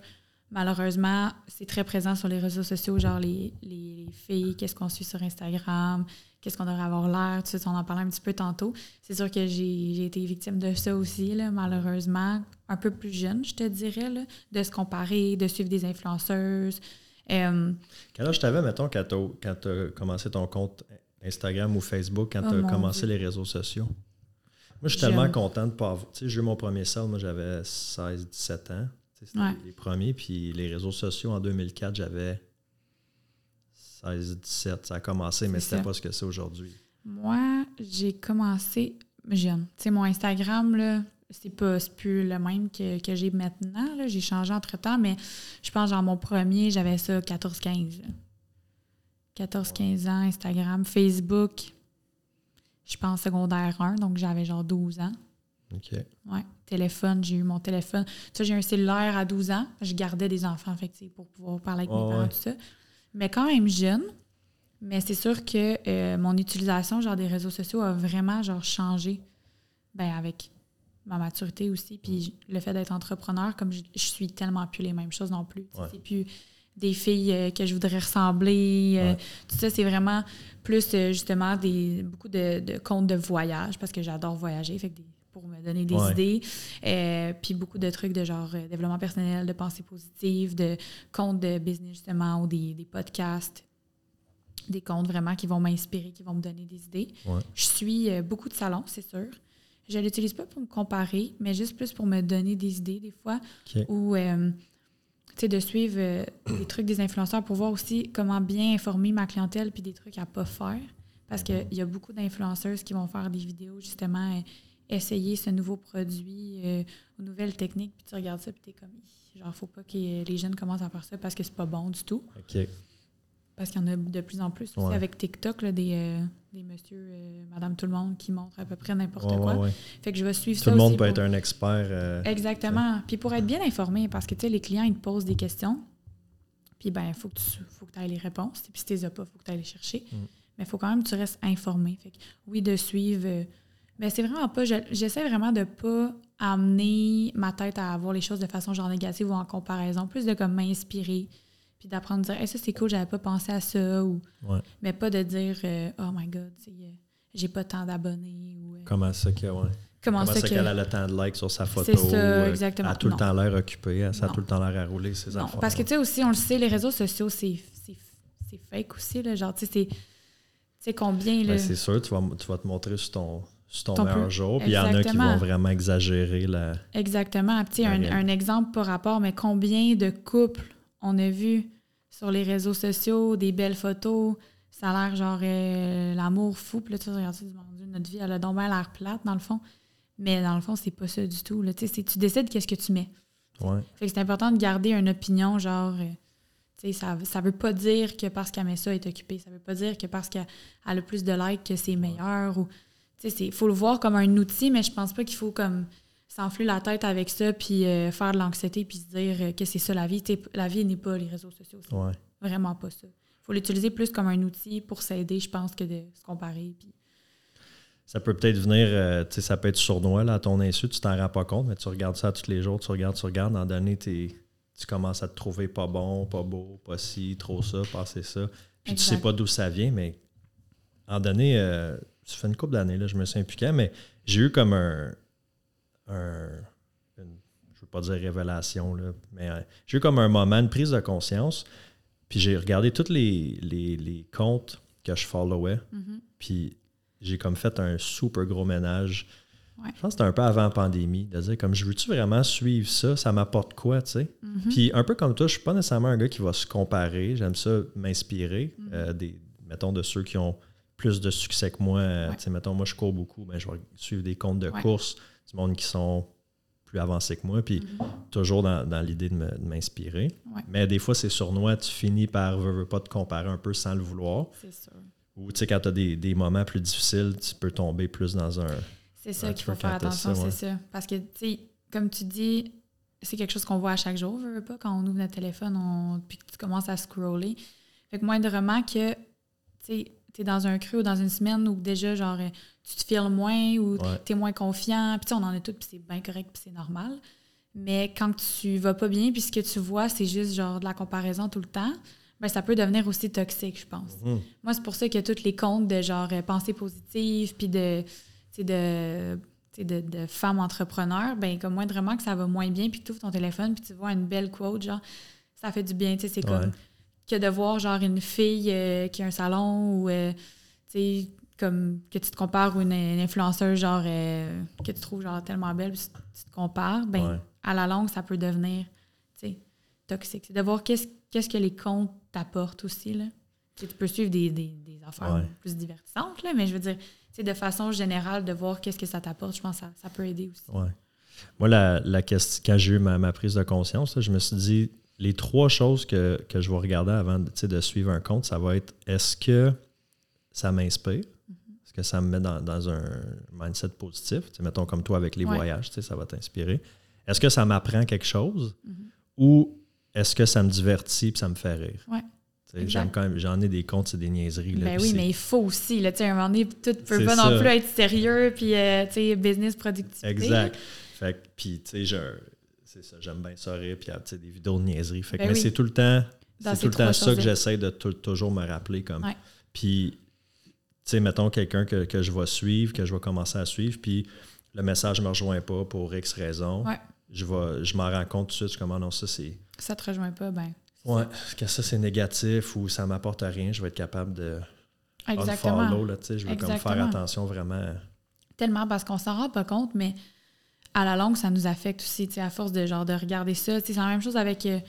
malheureusement, c'est très présent sur les réseaux sociaux, genre les, les, filles, qu'est-ce qu'on suit sur Instagram, qu'est-ce qu'on devrait avoir l'air, tout ça, on en parlait un petit peu tantôt. C'est sûr que j'ai été victime de ça aussi, là, malheureusement, un peu plus jeune, je te dirais, là, de se comparer, de suivre des influenceuses. Euh, Quel âge t'avais, mettons, quand tu as commencé ton compte Instagram ou Facebook, quand oh tu as commencé les réseaux sociaux? Moi, je suis tellement content de pas avoir. Tu sais, j'ai eu mon premier sale, moi, j'avais 16-17 ans. C'était les premiers. Puis les réseaux sociaux, en 2004, j'avais 16-17. Ça a commencé, mais c'était pas ce que c'est aujourd'hui. Moi, j'ai commencé jeune. Tu sais, mon Instagram, là, c'est pas plus le même que, j'ai maintenant. J'ai changé entre-temps, mais je pense genre mon premier, j'avais ça 14-15. 14-15 ans, Instagram, Facebook, je pense secondaire 1, donc j'avais genre 12 ans. OK. Ouais. Téléphone, j'ai eu mon téléphone. Ça, j'ai un cellulaire à 12 ans. Je gardais des enfants, fait pour pouvoir parler avec mes parents, tout ça. Mais quand même jeune. Mais c'est sûr que euh, mon utilisation genre des réseaux sociaux a vraiment genre changé. Ben avec ma maturité aussi. Puis le fait d'être entrepreneur, comme je, suis tellement plus les mêmes choses non plus. C'est plus des filles euh, que je voudrais ressembler. Euh, tout ça, c'est vraiment plus euh, justement des beaucoup de, de, comptes de voyage parce que j'adore voyager, fait pour me donner des idées. puis beaucoup de trucs de genre développement personnel, de pensée positive, de comptes de business justement ou des, des podcasts. Des comptes vraiment qui vont m'inspirer, qui vont me donner des idées. Je suis beaucoup de salons, c'est sûr. Je ne l'utilise pas pour me comparer, mais juste plus pour me donner des idées des fois. Ou de suivre euh, des trucs des influenceurs pour voir aussi comment bien informer ma clientèle puis des trucs à pas faire. Parce qu'il y a beaucoup d'influenceuses qui vont faire des vidéos, justement, euh, essayer ce nouveau produit, euh, aux nouvelles techniques, puis tu regardes ça, puis tu es comme, genre, faut pas que les jeunes commencent à faire ça parce que c'est pas bon du tout. OK. Parce qu'il y en a de plus en plus aussi avec TikTok, des, euh, des monsieur, euh, madame tout le monde qui montrent à peu près n'importe quoi. Fait que je vais suivre tout ça. Tout le monde peut être un expert. Euh, Exactement. Puis pour être bien informé, parce que tu sais, les clients, ils te posent des questions. Puis ben, il faut que tu faut que aies les réponses. Puis si tu les as pas, il faut que tu ailles les chercher. Mm. Mais il faut quand même que tu restes informé. Fait que oui, de suivre. mais c'est vraiment pas. J'essaie vraiment de pas amener ma tête à voir les choses de façon genre négative ou en comparaison. Plus de comme m'inspirer puis d'apprendre à dire hey, ça c'est cool j'avais pas pensé à ça ou mais pas de dire euh, oh my god euh, j'ai pas tant d'abonnés ou euh, comment ça que ouais. Comment, ça, qu'elle a le temps de like sur sa photo c'est ça exactement. elle a tout le temps l'air occupée ça a tout le temps l'air à rouler ses non, parce que tu sais aussi on le sait les réseaux sociaux c'est fake aussi là genre tu sais c'est combien là ben, c'est sûr tu vas, tu vas te montrer sur ton sur ton, meilleur jour. Puis il y en a qui vont vraiment exagérer la. Exactement. Puis, un, un exemple par rapport, mais combien de couples on a vu sur les réseaux sociaux des belles photos. Ça a l'air genre euh, l'amour fou. Puis là, tu regardes, mon Dieu, notre vie, elle a donc bien l'air plate, dans le fond. Mais dans le fond, c'est pas ça du tout. Là. Tu décides qu'est-ce que tu mets. Fait que c'est important de garder une opinion, genre. Euh, ça, ça veut pas dire que parce qu'elle met ça, elle est occupée. Ça veut pas dire que parce qu'elle a le plus de likes, que c'est meilleur. Ou, il faut le voir comme un outil, mais je pense pas qu'il faut comme s'enfler la tête avec ça, puis euh, faire de l'anxiété, puis se dire euh, que c'est ça la vie. la vie n'est pas les réseaux sociaux. Vraiment pas ça. Il faut l'utiliser plus comme un outil pour s'aider, je pense, que de se comparer. Puis... Ça peut peut-être venir, euh, tu sais, ça peut être sournois là, à ton insu, tu t'en rends pas compte, mais tu regardes ça tous les jours, tu regardes, tu regardes, en donné, tu commences à te trouver pas bon, pas beau, pas ci, trop ça, passer ça. Puis tu sais pas d'où ça vient, mais en donné, ça fait une couple d'années, là, je me suis impliqué, mais j'ai eu comme un, un, je ne veux pas dire révélation, là, mais euh, j'ai eu comme un moment, une prise de conscience. Puis j'ai regardé tous les, les, comptes que je followais. Mm-hmm. Puis j'ai comme fait un super gros ménage. Je pense que c'était un peu avant la pandémie, de dire comme je veux-tu vraiment suivre ça, ça m'apporte quoi, tu sais? Mm-hmm. Puis un peu comme toi, je suis pas nécessairement un gars qui va se comparer, j'aime ça m'inspirer, mm-hmm. euh, des, mettons, de ceux qui ont plus de succès que moi. Euh, tu sais, mettons, moi je cours beaucoup, mais ben, je vais suivre des comptes de course du monde qui sont plus avancés que moi, puis mhm. toujours dans, l'idée de m'inspirer. Mais des fois, c'est sournois, tu finis par veux, pas te comparer un peu sans le vouloir. C'est ça. Ou tu sais, quand tu as des, moments plus difficiles, tu peux tomber plus dans un. C'est ça qu'il faut faire attention, c'est ça. Parce que, tu sais, comme tu dis, c'est quelque chose qu'on voit à chaque jour, veux, pas, quand on ouvre notre téléphone, on, puis que tu commences à scroller. Fait que moindrement que, tu sais, tu es dans un creux ou dans une semaine où déjà, genre, euh, tu te files moins ou tu es moins confiant. Puis on en est tout, puis c'est bien correct, puis c'est normal. Mais quand tu vas pas bien, puis ce que tu vois, c'est juste genre de la comparaison tout le temps, ben, ça peut devenir aussi toxique, je pense. Mhm. Moi, c'est pour ça que tous les comptes de genre euh, pensée positive, puis de, de, de, de femmes entrepreneurs, ben comme moindrement que ça va moins bien, puis tu ouvres ton téléphone, puis tu vois une belle quote, genre, ça fait du bien, tu sais, c'est comme que de voir genre une fille euh, qui a un salon ou, euh, tu sais, comme que tu te compares ou une, influenceuse genre que tu trouves genre tellement belle, puis tu te compares, ben à la longue, ça peut devenir, tu sais, toxique. C'est de voir qu'est-ce qu'est-ce que les comptes t'apportent aussi. Là. Tu, peux suivre des, des, des affaires plus divertissantes, là, mais je veux dire, de façon générale, de voir qu'est-ce que ça t'apporte, je pense que ça, peut aider aussi. Ouais. Moi, la, la question, quand j'ai eu ma, prise de conscience, je me suis dit, les trois choses que, je vais regarder avant de suivre un compte, ça va être est-ce que ça m'inspire? Mm-hmm. Est-ce que ça me met dans, un mindset positif? mettons comme toi avec les voyages, ça va t'inspirer. Est-ce que ça m'apprend quelque chose? Mm-hmm. Ou est-ce que ça me divertit et ça me fait rire? Ouais. J'aime quand même, j'en ai des comptes, c'est des niaiseries. ben oui, mais il faut aussi. Là, à un moment donné, tout peut pas non plus être sérieux, puis euh, business productivité. Exact. Fait puis, tu sais, c'est ça, j'aime bien ça rire, puis des vidéos de niaiseries. Fait que, ben mais c'est tout le temps, c'est tout le temps ça que j'essaie de toujours me rappeler. comme Puis, tu sais, mettons quelqu'un que, que, je vais suivre, que je vais commencer à suivre, puis le message ne me rejoint pas pour X raison. Je, je m'en rends compte tout de suite, je comment non, ça c'est ça te rejoint pas, ben. Ouais, que ça c'est négatif ou ça m'apporte rien, je vais être capable de Exactement. follow, là, je vais comme faire attention vraiment. Tellement parce qu'on s'en rend pas compte, mais à la longue, ça nous affecte aussi, à force de genre de regarder ça. C'est la même chose avec euh,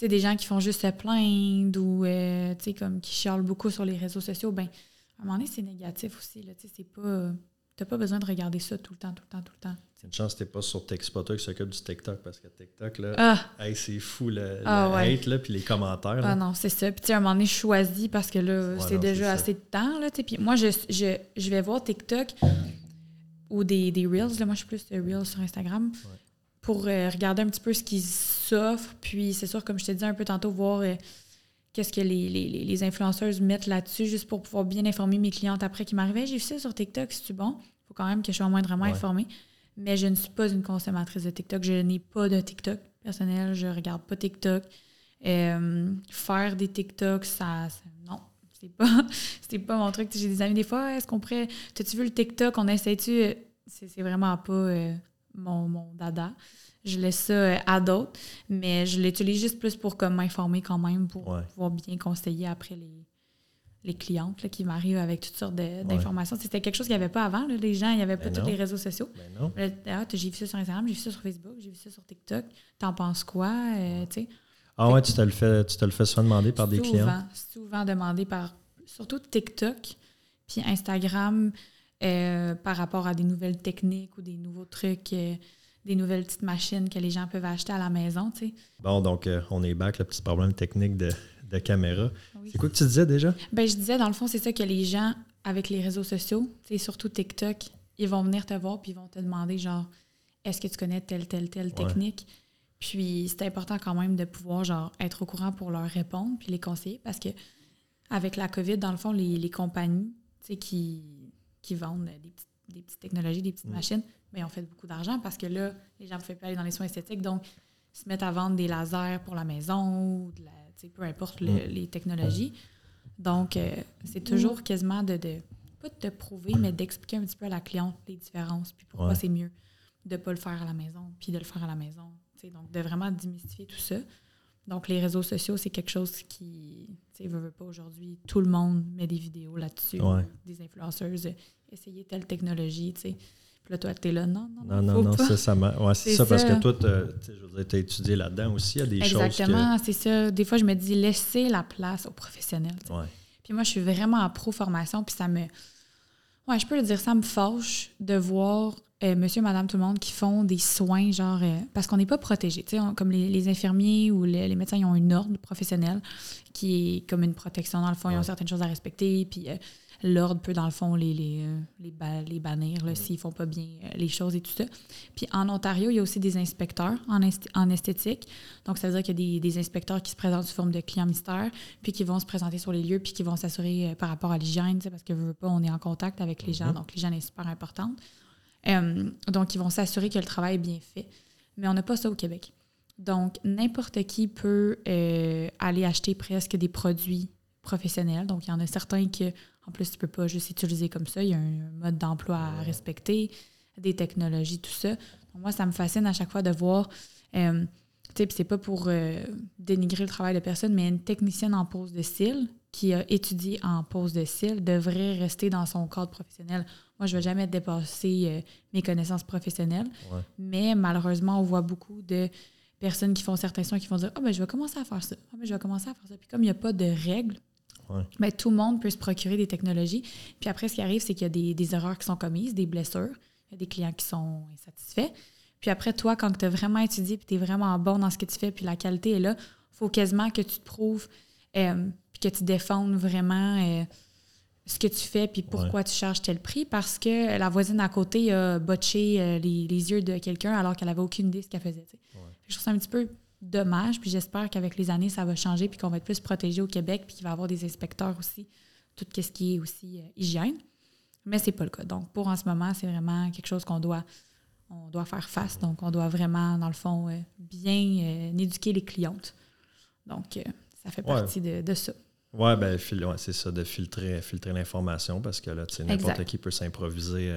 des gens qui font juste se plaindre ou euh, comme qui chialent beaucoup sur les réseaux sociaux. Ben, à un moment donné, c'est négatif aussi. Là, c'est pas. T'as pas besoin de regarder ça tout le temps, tout le temps, tout le temps. C'est une chance que t'es pas sur TikTok, qui s'occupe du TikTok parce que TikTok, là, ah. c'est fou le, ah, hate, là, puis les commentaires. Ah non, c'est ça. Puis à un moment donné, je choisis parce que là, c'est déjà assez de temps. Là, puis moi, je, je, je, vais voir TikTok ou des, des Reels. Là, moi, je suis plus de Reels sur Instagram pour euh, regarder un petit peu ce qu'ils s'offrent. Puis c'est sûr, comme je te disais un peu tantôt, voir euh, qu'est-ce que les, les, les, influenceuses mettent là-dessus, juste pour pouvoir bien informer mes clientes après qui m'arrivaient. J'ai vu ça sur TikTok, c'est bon? Il faut quand même que je sois moindrement informée. Mais je ne suis pas une consommatrice de TikTok. Je n'ai pas de TikTok personnel. Je ne regarde pas TikTok. Euh, faire des TikTok, ça, c'est pas, pas mon truc. J'ai des amis des fois, est-ce qu'on pourrait. T'as-tu vu le TikTok? On essaie-tu? C'est, vraiment pas euh, mon, mon dada je laisse ça euh, à d'autres, mais je l'utilise juste plus pour comme m'informer quand même, pour pouvoir bien conseiller après les, les clientes là, qui m'arrivent avec toutes sortes d'informations. C'était quelque chose qu'il n'y avait pas avant. les gens, il n'y avait pas ben tous les réseaux sociaux. Ben ah, j'ai vu ça sur Instagram, j'ai vu ça sur Facebook, j'ai vu ça sur TikTok. T'en penses quoi? Euh, ah ouais, tu te le fais, tu te le fais souvent demander par des clients? Souvent demandé par surtout TikTok, puis Instagram euh, par rapport à des nouvelles techniques ou des nouveaux trucs des nouvelles petites machines que les gens peuvent acheter à la maison. Tu sais. Bon, donc euh, on est back, le petit problème technique de, caméra. C'est quoi que tu disais déjà? Ben, je disais, dans le fond, c'est ça que les gens, avec les réseaux sociaux, surtout TikTok, ils vont venir te voir puis ils vont te demander, genre, est-ce que tu connais telle, telle, telle technique? Puis c'est important quand même de pouvoir, genre, être au courant pour leur répondre puis les conseiller parce que avec la COVID, dans le fond, les, les compagnies qui, qui vendent des petites, des petites technologies, des petites mm. machines, mais on fait beaucoup d'argent parce que là, les gens ne peuvent plus aller dans les soins esthétiques. Donc, ils se mettent à vendre des lasers pour la maison ou de la, peu importe mm. les technologies. Donc, euh, c'est toujours quasiment de, de, pas de te prouver, mais d'expliquer un petit peu à la cliente les différences, puis pourquoi c'est mieux de ne pas le faire à la maison, puis de le faire à la maison. Donc, de vraiment démystifier tout ça. Donc, les réseaux sociaux, c'est quelque chose qui, tu sais, veut, pas aujourd'hui. Tout le monde met des vidéos là-dessus, des influenceuses, essayer telle technologie, tu sais. Puis là, toi, tu es là, non, non, non. Non, non, ça, ça ouais, c'est ça, parce que toi, tu as étudié là-dedans aussi. Il y a des Exactement, choses. Exactement, c'est ça. Des fois, je me dis, laisser la place aux professionnels. Ouais. Puis moi, je suis vraiment en pro-formation, puis ça me. Ouais, je peux le dire, ça me fâche de voir euh, monsieur, madame, tout le monde qui font des soins, genre. Euh, parce qu'on n'est pas protégé. Tu sais, comme les, infirmiers ou les, médecins, ils ont une ordre professionnelle qui est comme une protection. Dans le fond, ils ont certaines choses à respecter. Puis. Euh, l'ordre peut, dans le fond, les, les, euh, les, bannir s'ils ne font pas bien euh, les choses et tout ça. Puis en Ontario, il y a aussi des inspecteurs en, en esthétique. Donc, ça veut dire qu'il y a des, inspecteurs qui se présentent sous forme de clients mystères, puis qui vont se présenter sur les lieux, puis qui vont s'assurer euh, par rapport à l'hygiène, parce que veut pas, on est en contact avec les gens, mm-hmm. donc l'hygiène est super importante. donc, ils vont s'assurer que le travail est bien fait. Mais on n'a pas ça au Québec. Donc, n'importe qui peut euh, aller acheter presque des produits professionnels. Donc, il y en a certains que, en plus, tu ne peux pas juste utiliser comme ça. Il y a un mode d'emploi à respecter, des technologies, tout ça. Donc, moi, ça me fascine à chaque fois de voir. Euh, tu sais, c'est pas pour euh, dénigrer le travail de personne, mais une technicienne en pose de cils qui a étudié en pose de cils devrait rester dans son cadre professionnel. Moi, je ne vais jamais dépasser mes connaissances professionnelles, mais malheureusement, on voit beaucoup de personnes qui font certains soins qui vont dire Ah, ben, je vais commencer à faire ça. Ah, ben, je vais commencer à faire ça. Puis comme il n'y a pas de règles, ben, tout le monde peut se procurer des technologies. Puis après, ce qui arrive, c'est qu'il y a des, des, erreurs qui sont commises, des blessures. Il y a des clients qui sont insatisfaits. Puis après, toi, quand tu as vraiment étudié, puis tu es vraiment bon dans ce que tu fais, puis la qualité est là, il faut quasiment que tu te prouves, euh, puis que tu défendes vraiment euh, ce que tu fais, puis pourquoi tu charges tel prix, parce que la voisine à côté a botché euh, les, les, yeux de quelqu'un alors qu'elle n'avait aucune idée de ce qu'elle faisait. Je trouve ça un petit peu dommage, puis j'espère qu'avec les années, ça va changer, puis qu'on va être plus protégé au Québec, puis qu'il va y avoir des inspecteurs aussi, tout ce qui est aussi euh, hygiène. Mais c'est pas le cas. Donc, pour en ce moment, c'est vraiment quelque chose qu'on doit, on doit faire face. Donc, on doit vraiment, dans le fond, euh, bien euh, éduquer les clientes. Donc, ça fait partie de, de, ça. Oui, ben, c'est ça, de filtrer, filtrer l'information parce que là, n'importe qui peut s'improviser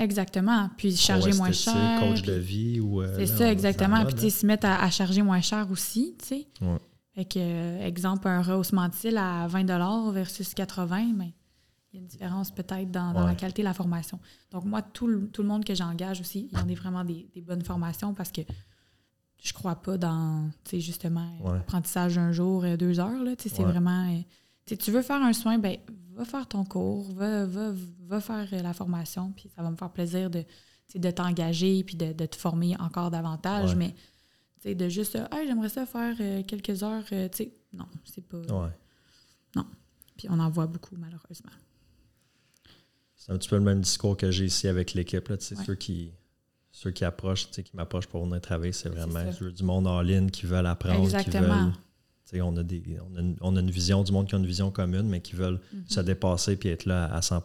Exactement. Puis charger moins cher. coach de vie ou. Euh, c'est ça, exactement. Puis tu se mettre à, charger moins cher aussi, tu sais. Ouais. Fait que, euh, exemple, un rehaussement de à 20 versus 80, mais il y a une différence peut-être dans, la qualité de la formation. Donc, moi, tout le, tout le monde que j'engage aussi, il y en a vraiment des, bonnes formations parce que je crois pas dans, tu sais, justement, apprentissage d'un jour, deux heures, là. Tu sais, c'est vraiment. Euh, tu veux faire un soin, ben va faire ton cours, va, va, va, faire la formation, puis ça va me faire plaisir de, de t'engager puis de, te former encore davantage. Mais de juste, hey, j'aimerais ça faire euh, quelques heures, euh, tu sais, non, c'est pas. Non. Puis on en voit beaucoup, malheureusement. C'est un petit peu le même discours que j'ai ici avec l'équipe. Là, ceux, qui, ceux qui approchent, qui m'approchent pour venir travailler, c'est vraiment du monde en ligne qui veulent apprendre, Exactement. qui veulent on a, des, on, a une, vision du monde qui a une vision commune, mais qui veulent mhm. se dépasser et être là à 100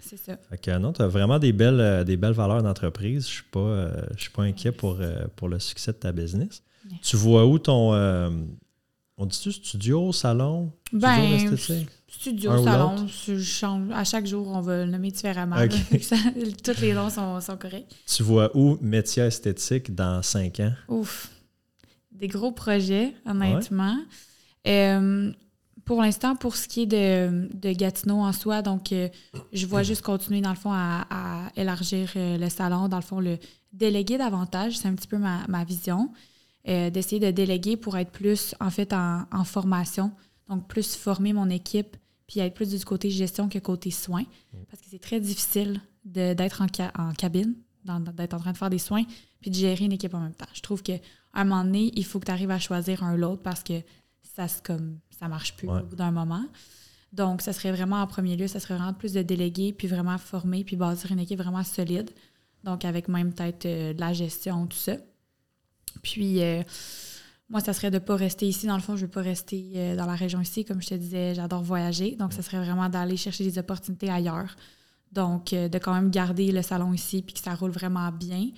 C'est ça. Fait que non, tu as vraiment des belles, euh, des belles valeurs d'entreprise. Je ne euh, suis, pas inquiet pour, euh, pour le succès de ta business. Tu vois où ton. on dit-tu studio, salon? Ben, studio, salon, à chaque jour, on va le nommer différemment. tous les noms sont, sont, corrects. Tu vois où métier esthétique dans cinq ans? Ouf des gros projets, honnêtement. Euh, pour l'instant, pour ce qui est de, de Gatineau en soi, donc euh, je vois juste continuer, dans le fond, à, élargir euh, le salon, dans le fond, le déléguer davantage, c'est un petit peu ma, vision, d'essayer de déléguer pour être plus, en fait, en, formation, donc plus former mon équipe, puis être plus du côté gestion que côté soins, parce que c'est très difficile d'être en, en cabine, d'être en train de faire des soins, puis de gérer une équipe en même temps. Je trouve que à un moment donné, il faut que tu arrives à choisir un l'autre parce que ça se comme ça marche plus au bout d'un moment. Donc, ça serait vraiment en premier lieu, ça serait vraiment plus de déléguer, puis vraiment former, puis bâtir une équipe vraiment solide. Donc, avec même peut-être euh, de la gestion, tout ça. Puis, euh, moi, ça serait de ne pas rester ici. Dans le fond, je ne veux pas rester euh, dans la région ici. Comme je te disais, j'adore voyager. Donc, ça serait vraiment d'aller chercher des opportunités ailleurs. Donc, de quand même garder le salon ici, puis que ça roule vraiment bien.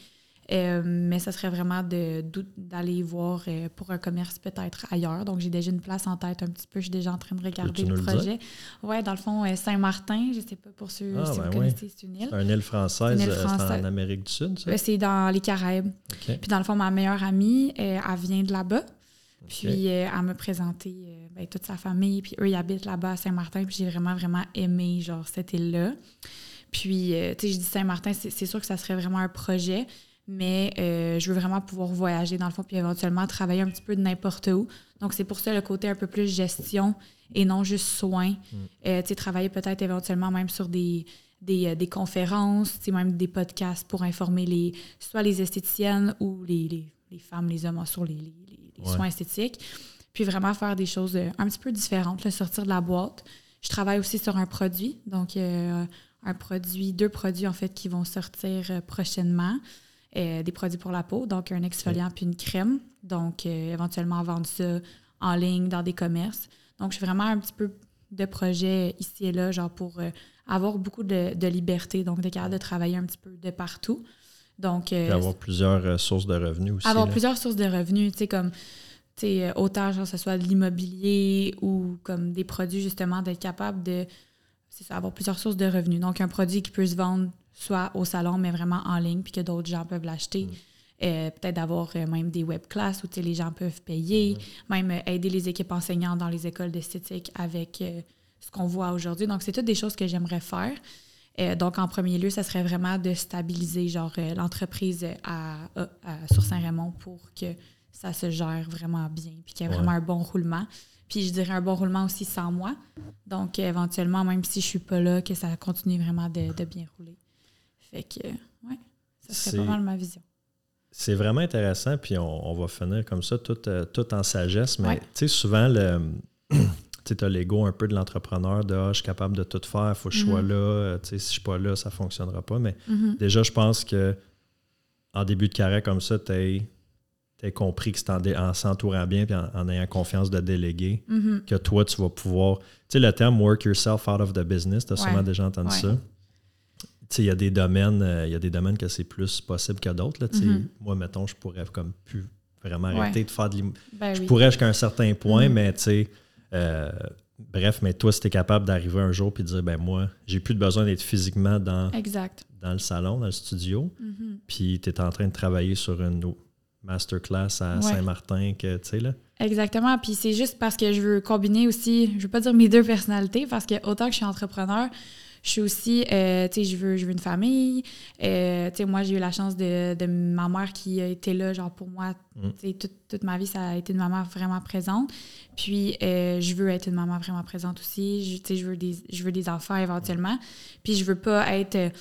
Euh, mais ça serait vraiment d'aller voir euh, pour un commerce peut-être ailleurs. Donc, j'ai déjà une place en tête un petit peu. Je suis déjà en train de regarder le projet. Oui, dans le fond, euh, Saint-Martin, je ne sais pas pour ceux ah, si vous ben connaissez, c'est une île. C'est une île française, une en Amérique du Sud, ça? C'est dans les Caraïbes. Puis, dans le fond, ma meilleure amie, elle vient de là-bas. Puis, elle m'a présenté ben, toute sa famille. Puis, eux, ils habitent là-bas à Saint-Martin. Puis, j'ai vraiment, vraiment aimé, genre, cette île-là. Puis, tu sais, je dis Saint-Martin, c'est sûr que ça serait vraiment un projet mais euh, je veux vraiment pouvoir voyager dans le fond, puis éventuellement travailler un petit peu de n'importe où. Donc, c'est pour ça le côté un peu plus gestion et non juste soins. Mm. Euh, tu sais, travailler peut-être éventuellement même sur des, des, euh, des conférences, même des podcasts pour informer les, soit les esthéticiennes ou les, les, les femmes, les hommes sur les, les soins esthétiques. Puis vraiment faire des choses un petit peu différentes, sortir de la boîte. Je travaille aussi sur un produit, donc un produit, deux produits en fait qui vont sortir prochainement. Euh, des produits pour la peau, donc un exfoliant puis une crème. Donc, euh, éventuellement vendre ça en ligne dans des commerces. Donc, je suis vraiment un petit peu de projet ici et là, genre pour euh, avoir beaucoup de, liberté, donc de capable de travailler un petit peu de partout. Donc, avoir plusieurs sources de revenus aussi. Avoir plusieurs sources de revenus, tu sais, comme autant genre, que ce soit de l'immobilier ou comme des produits, justement, d'être capable de ça, avoir plusieurs sources de revenus. Donc, un produit qui peut se vendre soit au salon, mais vraiment en ligne, puis que d'autres gens peuvent l'acheter. Mm. Euh, peut-être d'avoir euh, même des web classes où les gens peuvent payer, mm. même euh, aider les équipes enseignantes dans les écoles d'esthétique avec ce qu'on voit aujourd'hui. Donc, c'est toutes des choses que j'aimerais faire. donc, en premier lieu, ça serait vraiment de stabiliser genre l'entreprise à, sur Saint-Raymond pour que ça se gère vraiment bien, puis qu'il y ait vraiment un bon roulement. Puis je dirais un bon roulement aussi sans moi. Donc, éventuellement, même si je suis pas là, que ça continue vraiment de, bien rouler. Fait que, ouais, ça serait pas mal ma vision. C'est vraiment intéressant, puis on, va finir comme ça, tout, euh, tout en sagesse. Mais tu sais, souvent, le. tu as l'ego un peu de l'entrepreneur de ah, je suis capable de tout faire, il faut que je sois mm-hmm. là, euh, si je ne suis pas là, ça ne fonctionnera pas. Mais mm-hmm. déjà, je pense que en début de carrière comme ça, tu es tu as compris que c'est en, s'entourant bien et en, ayant confiance de déléguer mm-hmm. que toi, tu vas pouvoir. Tu sais, le terme work yourself out of the business, tu as sûrement déjà entendu ça. Tu sais, il y a des domaines, euh, il y a des domaines que c'est plus possible que d'autres. Mm-hmm. Moi, mettons, je pourrais comme plus vraiment arrêter de faire de ben Je pourrais jusqu'à un certain point, mm-hmm. mais tu sais. Euh, bref, mais toi, si tu es capable d'arriver un jour et de dire, ben moi, j'ai plus besoin d'être physiquement dans, dans le salon, dans le studio, puis tu es en train de travailler sur une, masterclass à Saint-Martin que tu sais là. Exactement. Puis c'est juste parce que je veux combiner aussi, je veux pas dire mes deux personnalités, parce que autant que je suis entrepreneur, je suis aussi, euh, tu sais, je veux, je veux une famille. Euh, tu sais, moi, j'ai eu la chance de, de, ma mère qui a été là, genre, pour moi, mm. tu sais, toute, toute, ma vie, ça a été une maman vraiment présente. Puis, euh, je veux être une maman vraiment présente aussi. Tu sais, je veux des, je veux des enfants éventuellement. Puis, je veux pas être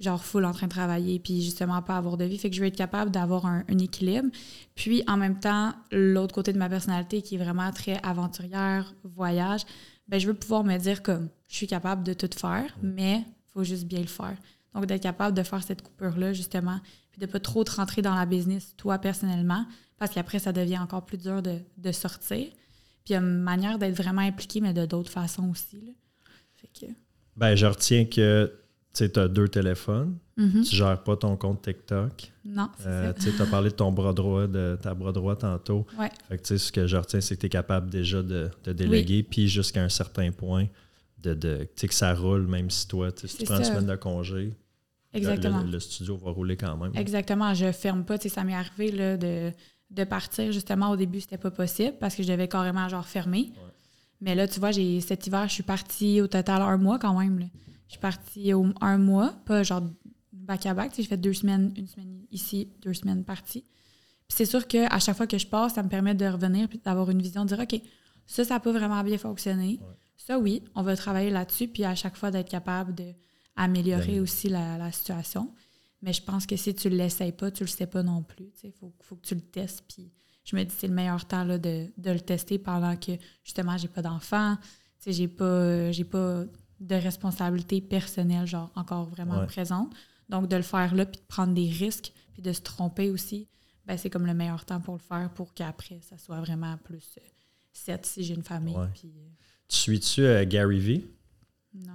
genre full en train de travailler, puis justement pas avoir de vie. Fait que je veux être capable d'avoir un, équilibre. Puis en même temps, l'autre côté de ma personnalité qui est vraiment très aventurière, voyage, ben je veux pouvoir me dire comme je suis capable de tout faire, mais il faut juste bien le faire. Donc d'être capable de faire cette coupure-là, justement, puis de pas trop te rentrer dans la business, toi personnellement, parce qu'après, ça devient encore plus dur de, de sortir. Puis il y a une manière d'être vraiment impliqué, mais de d'autres façons aussi. Là. Fait que... Ben, je retiens que tu as deux téléphones, mm-hmm. tu gères pas ton compte TikTok. Non, euh, Tu as parlé de ton bras droit, de ta bras droit tantôt. Ouais. Fait que, ce que je retiens, c'est que tu es capable déjà de, déléguer, puis jusqu'à un certain point, de, de que ça roule, même si toi, si tu prends une semaine de congé, Exactement. Le, studio va rouler quand même. Exactement. Je ferme pas. Ça m'est arrivé là, de, de, partir. Justement, au début, c'était pas possible parce que je devais carrément genre fermer. Mais là, tu vois, j'ai cet hiver, je suis partie au total un mois quand même. Là. Je suis partie au, un mois, pas genre back-à-back. J'ai fait deux semaines, une semaine ici, deux semaines partie. Puis c'est sûr qu'à chaque fois que je passe, ça me permet de revenir et d'avoir une vision, de dire OK, ça, ça n'a pas vraiment bien fonctionné. Ça, oui, on va travailler là-dessus, puis à chaque fois d'être capable d'améliorer aussi la, situation. Mais je pense que si tu ne l'essayes pas, tu ne le sais pas non plus. Il faut, faut, que tu le testes. Puis je me dis c'est le meilleur temps là, de, de, le tester pendant que justement j'ai pas d'enfant. J'ai pas, j'ai pas de responsabilité personnelle, genre encore vraiment présente. Donc, de le faire là, puis de prendre des risques, puis de se tromper aussi, ben, c'est comme le meilleur temps pour le faire pour qu'après, ça soit vraiment plus euh, set si j'ai une famille. Euh, tu suis-tu euh, Gary V?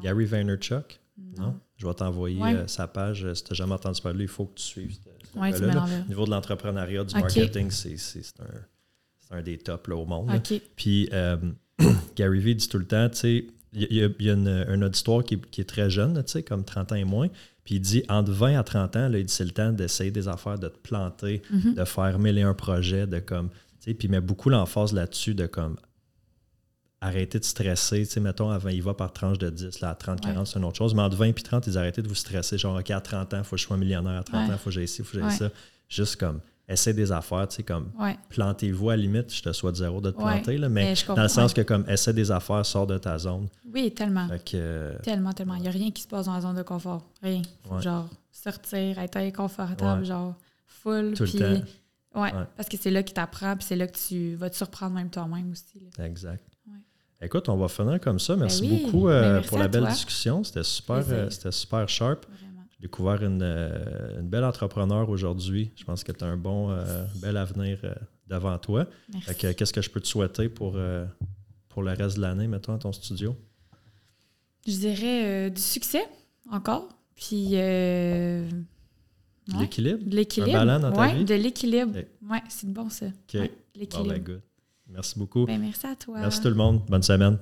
Gary Vaynerchuk? Non. Je vais t'envoyer sa page. Si tu n'as jamais entendu parler, il faut que tu suives. Oui, tu Au niveau de l'entrepreneuriat, du marketing, c'est un, un, des tops là, au monde. Puis Gary V dit tout le temps, tu sais, il y a, y a une, auditoire qui, est très jeune, comme 30 ans et moins. Puis il dit entre 20 à 30 ans, là, il dit c'est le temps d'essayer des affaires, de te planter, mm-hmm. de faire mêler un projet, de comme. Puis il met beaucoup l'emphase là-dessus de comme arrêter de stresser. sais mettons, avant, il va par tranche de 10, là, à 30, 40, c'est une autre chose. Mais entre 20 et 30, ils arrêtaient de vous stresser. Genre, OK, à 30 ans, il faut que je sois millionnaire. À 30 ans, il faut que j'aille ici, il faut que j'aille ça. Juste comme essaie des affaires, tu sais, comme plantez-vous à la limite, je te souhaite zéro de te planter, là, mais, dans le sens que comme essaie des affaires, sors de ta zone. Oui, tellement. tellement, tellement. Il n'y a rien qui se passe dans la zone de confort. Rien. genre sortir, être inconfortable, genre full. Tout le temps. Ouais, parce que c'est là qu'il t'apprend, puis c'est là que tu vas te surprendre même toi-même aussi. Exact. Écoute, on va finir comme ça. Merci ben beaucoup euh, ben, pour la belle discussion. C'était super, euh, c'était super sharp découvert une, euh, une belle entrepreneur aujourd'hui. Je pense que tu as un bon, euh, bel avenir euh, devant toi. Qu'est-ce que je peux te souhaiter pour, pour le reste de l'année, mettons, à ton studio? Je dirais du succès encore. Puis. L'équilibre? De l'équilibre. Vie? de l'équilibre. Oui, c'est bon ça. OK. l'équilibre. ben, good. Merci beaucoup. Ben, merci à toi. Merci tout le monde. Bonne semaine.